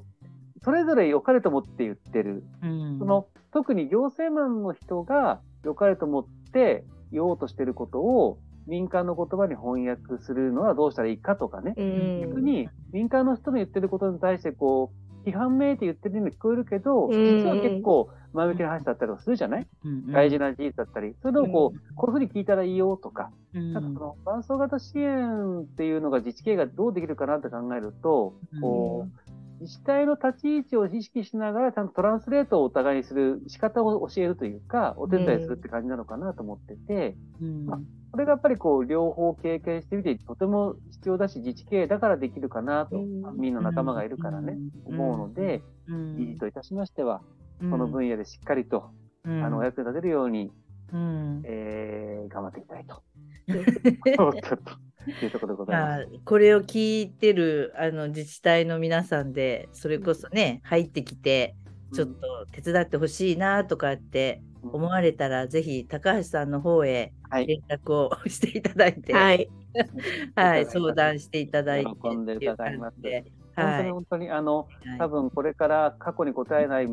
S3: それぞれ良かれと思って言ってる。
S2: うん
S3: その、特に行政マンの人が良かれと思って言おうとしてることを民間の言葉に翻訳するのはどうしたらいいかとかね。
S1: うん
S3: 逆に民間の人の言ってることに対してこう、批判めいて言ってるように聞こえるけど、
S1: うん。
S3: 実は結構前向きな話だったりとかするじゃない？
S2: うん
S3: 大事な事実だったり。それをこう、こういうふうに聞いたらいいよとか、
S2: うん。
S3: なんかその伴走型支援っていうのが自治系がどうできるかなって考えると、こう、自治体の立ち位置を意識しながら、ちゃんとトランスレートをお互いにする仕方を教えるというか、お手伝いするって感じなのかなと思ってて、
S2: うん。
S3: まこれがやっぱりこう、両方経験してみて、とても必要だし、自治系だからできるかなと、
S1: うん。
S3: みんな仲間がいるからね、思うので、
S2: うん。
S3: 理事といたしましては、
S2: うん。
S3: この分野でしっかりと、
S2: うん。
S3: あの、お役に立てるように、
S2: うん。
S3: えー、頑張っていきたいと。*laughs* というところでございま
S2: あこれを聞いてるあの自治体の皆さんでそれこそね入ってきて
S3: す。
S2: ちょっと手伝ってほしいなとかって
S3: うん。
S2: 思われたら、ぜひ高橋さんの方へ
S3: はい。
S2: 連絡を *laughs* していただいて、
S1: はい。*laughs*
S2: はい *laughs* 相談していただいて
S3: 喜んで伺います本当
S2: はい
S3: に本当に、あの、
S2: はい。
S3: 多分これから過去に答えない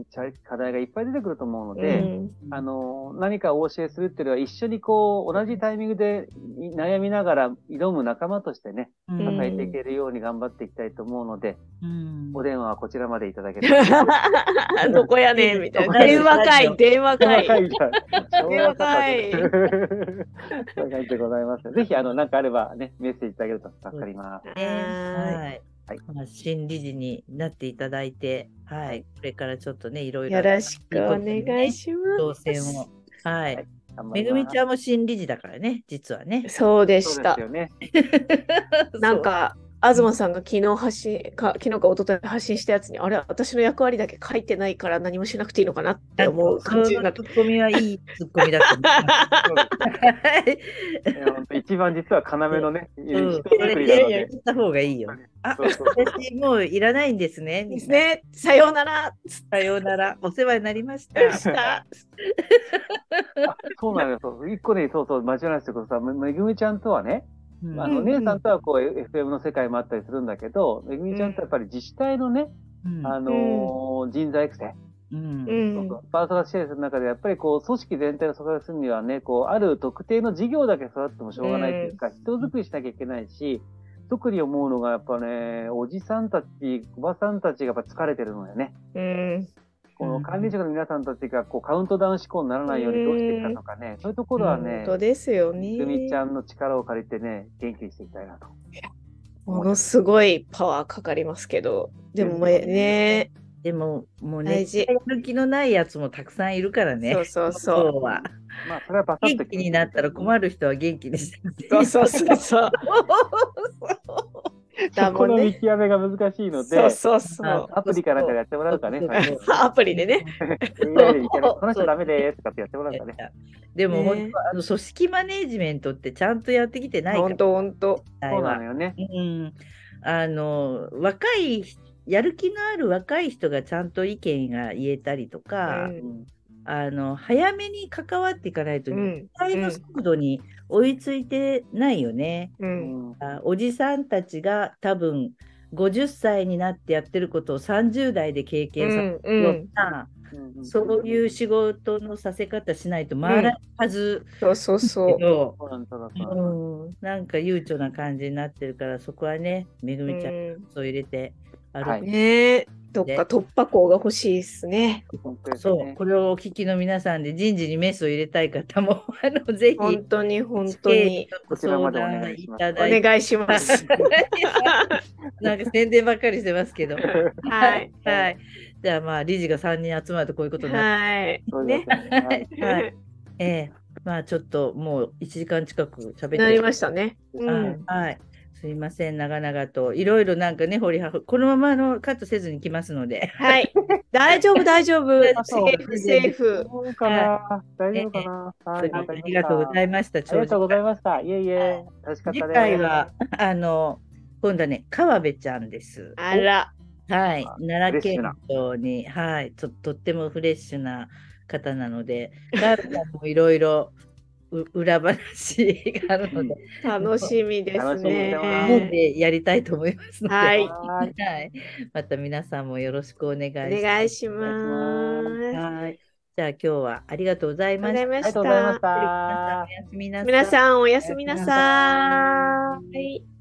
S3: 課題がいっぱい出てくると思うので、
S1: うん。
S3: あの、何かお教えするっていうよりは、一緒にこう、同じタイミングで悩みながら挑む仲間としてね、支えていけるように頑張っていきたいと思うので、
S2: うん。
S3: お電話はこちらまでいただければ。*laughs*
S1: どこやねんみたいな。
S2: はい
S1: 電話会、電話会。
S3: 電
S1: 話会
S3: 電話会。でございます。ぜひ、あの、なんかあればね、メッセージいただけると助かります。
S1: は
S2: い
S3: はい
S2: まあ、新理事になっていただいて、はい、これからちょっとね、いろいろ
S1: よろしくお願いしま
S2: 挑戦を。はい。めぐみちゃんも新理事だからね、実はね。
S1: す。そうでした。*laughs* *laughs* なんか、東さんが昨日発信か、昨日か一昨日発信したやつに、あれ、私の役割だけ書いてないから何もしなくていいのかなって思う感じになって
S2: その。ツッコミはいいツッコミだった。
S3: 一番実は要のね、
S2: うん、
S3: 人
S2: こ
S3: 作
S2: れ
S3: り
S2: や。った方がいいよ。あ、
S3: そうそう
S2: 私もういらないんですね。
S1: ですね。さようなら。
S2: さようなら。お世話になりました。
S3: そうなんですよ。一個ね、そうそう、間違いないですけどさ、めめぐみちゃんとはね、
S2: うん。
S3: あの、
S1: うん
S3: 姉さんとはこう、FM の世界もあったりするんだけど、めぐみちゃんとやっぱり自治体のね、
S2: うん。
S3: あのー人材育成、
S2: うん。
S3: パーソナルシェアする中で、やっぱりこう、組織全体を育てするにはね、こう、ある特定の事業だけ育ってもしょうがないというか、人づくりしなきゃいけないし、特に思うのが、やっぱね、おじさんたち、おばさんたちがやっぱ疲れてるのよね。
S1: うん。
S3: この管理職の皆さんたちがこうカウントダウン思考にならないようにどうしていくかとかね、そういうところはね
S1: 本、当ですよね
S3: め。ぐみちゃんの力を借りてね、元気にしていきたいなと。
S1: ものすごいパワーかかりますけど、でもね、
S2: でも、もうね、やる気のないやつもたくさんいるからね。
S1: そうそう
S2: そ
S1: そう
S2: は。
S3: まあ、それはバサッと
S2: 元気になったら困る人は元気にして
S1: う。そうそうそうそう。*laughs* *laughs* だ
S3: そこの
S1: もんね。
S3: 見極めが難しいので、
S1: そうそうそう。
S3: アプリかなんかでやってもらうかね。*laughs*
S1: アプリでね。*laughs*
S3: この人ダメですとかってやってもらうかね。
S2: でも、
S1: ね
S2: 本当あの組織マネジメントってちゃんとやってきてないから
S1: 本当本当。
S3: そうな
S2: は
S3: のよね。
S2: うん、あの若いやる気のある若い人がちゃんと意見が言えたりとか、
S1: うん
S2: あの早めに関わっていかないと、
S1: うん
S2: の速度に追いついてないよね。
S1: う。
S3: うん
S2: おじさんたちが多分50歳になってやってることを30代で経
S1: う
S2: 験され
S1: んう。
S2: るようんな、
S3: うん
S2: そういう仕事のさせ方しないと回らないはず
S1: そうそう
S2: け
S1: そ
S3: うなんだそう
S1: う。ん。
S2: なんか悠長な感じになってるからそこはねめぐみちゃん
S1: うん
S2: そう入れて歩く、
S3: はい
S1: ねえ、どっか突破口が欲しいですね。
S2: そう
S3: ね
S2: これをお聞きの皆さんで人事にメスを入れたい方も *laughs* あのぜひ
S1: 本当に本当に
S2: ご相談いた
S1: お
S2: だいて
S1: 願いします。*laughs*
S2: なんか宣伝ばっかりしてますけど
S1: はい。*laughs*
S2: はいじゃあまあ理事が3人集まるとこういうことになって
S1: はい。ね。
S3: ねはい
S2: はいええまあちょっともう1時間近く喋って
S1: なりましたね。
S2: はい。すいません、長々と。いろいろなんかね、掘りはふ、このままあのカットせずに来ますので。
S1: はい。*laughs* 大丈夫、大丈夫。*laughs* セーフ、セーフ。
S3: 大丈夫かなはい
S2: ありがとうございました。
S3: ありがとうござい
S2: ま
S3: ました。いえいえ、楽しかった
S2: 次
S3: です。
S2: 回は、あの、今度はね、川辺ちゃんです。
S1: あら。
S2: はい。
S3: あ
S2: 奈良県庁に、はい。ととってもフレッシュな方なので、川辺ちゃんもいろいろう裏話があるので、
S1: 楽しみですね。
S2: でやりたいと思いますので、
S1: はい
S3: はい
S2: はい。また皆さんもよろしくお願いします。
S1: お願いします。
S2: はい。じゃあ今日はありがとうございました。
S3: ありがとうございまし
S1: した。
S3: た。
S2: 皆さんおやすみなさい。
S1: 皆さんおやすみな
S3: おやすみな
S1: さ
S3: さ
S1: い。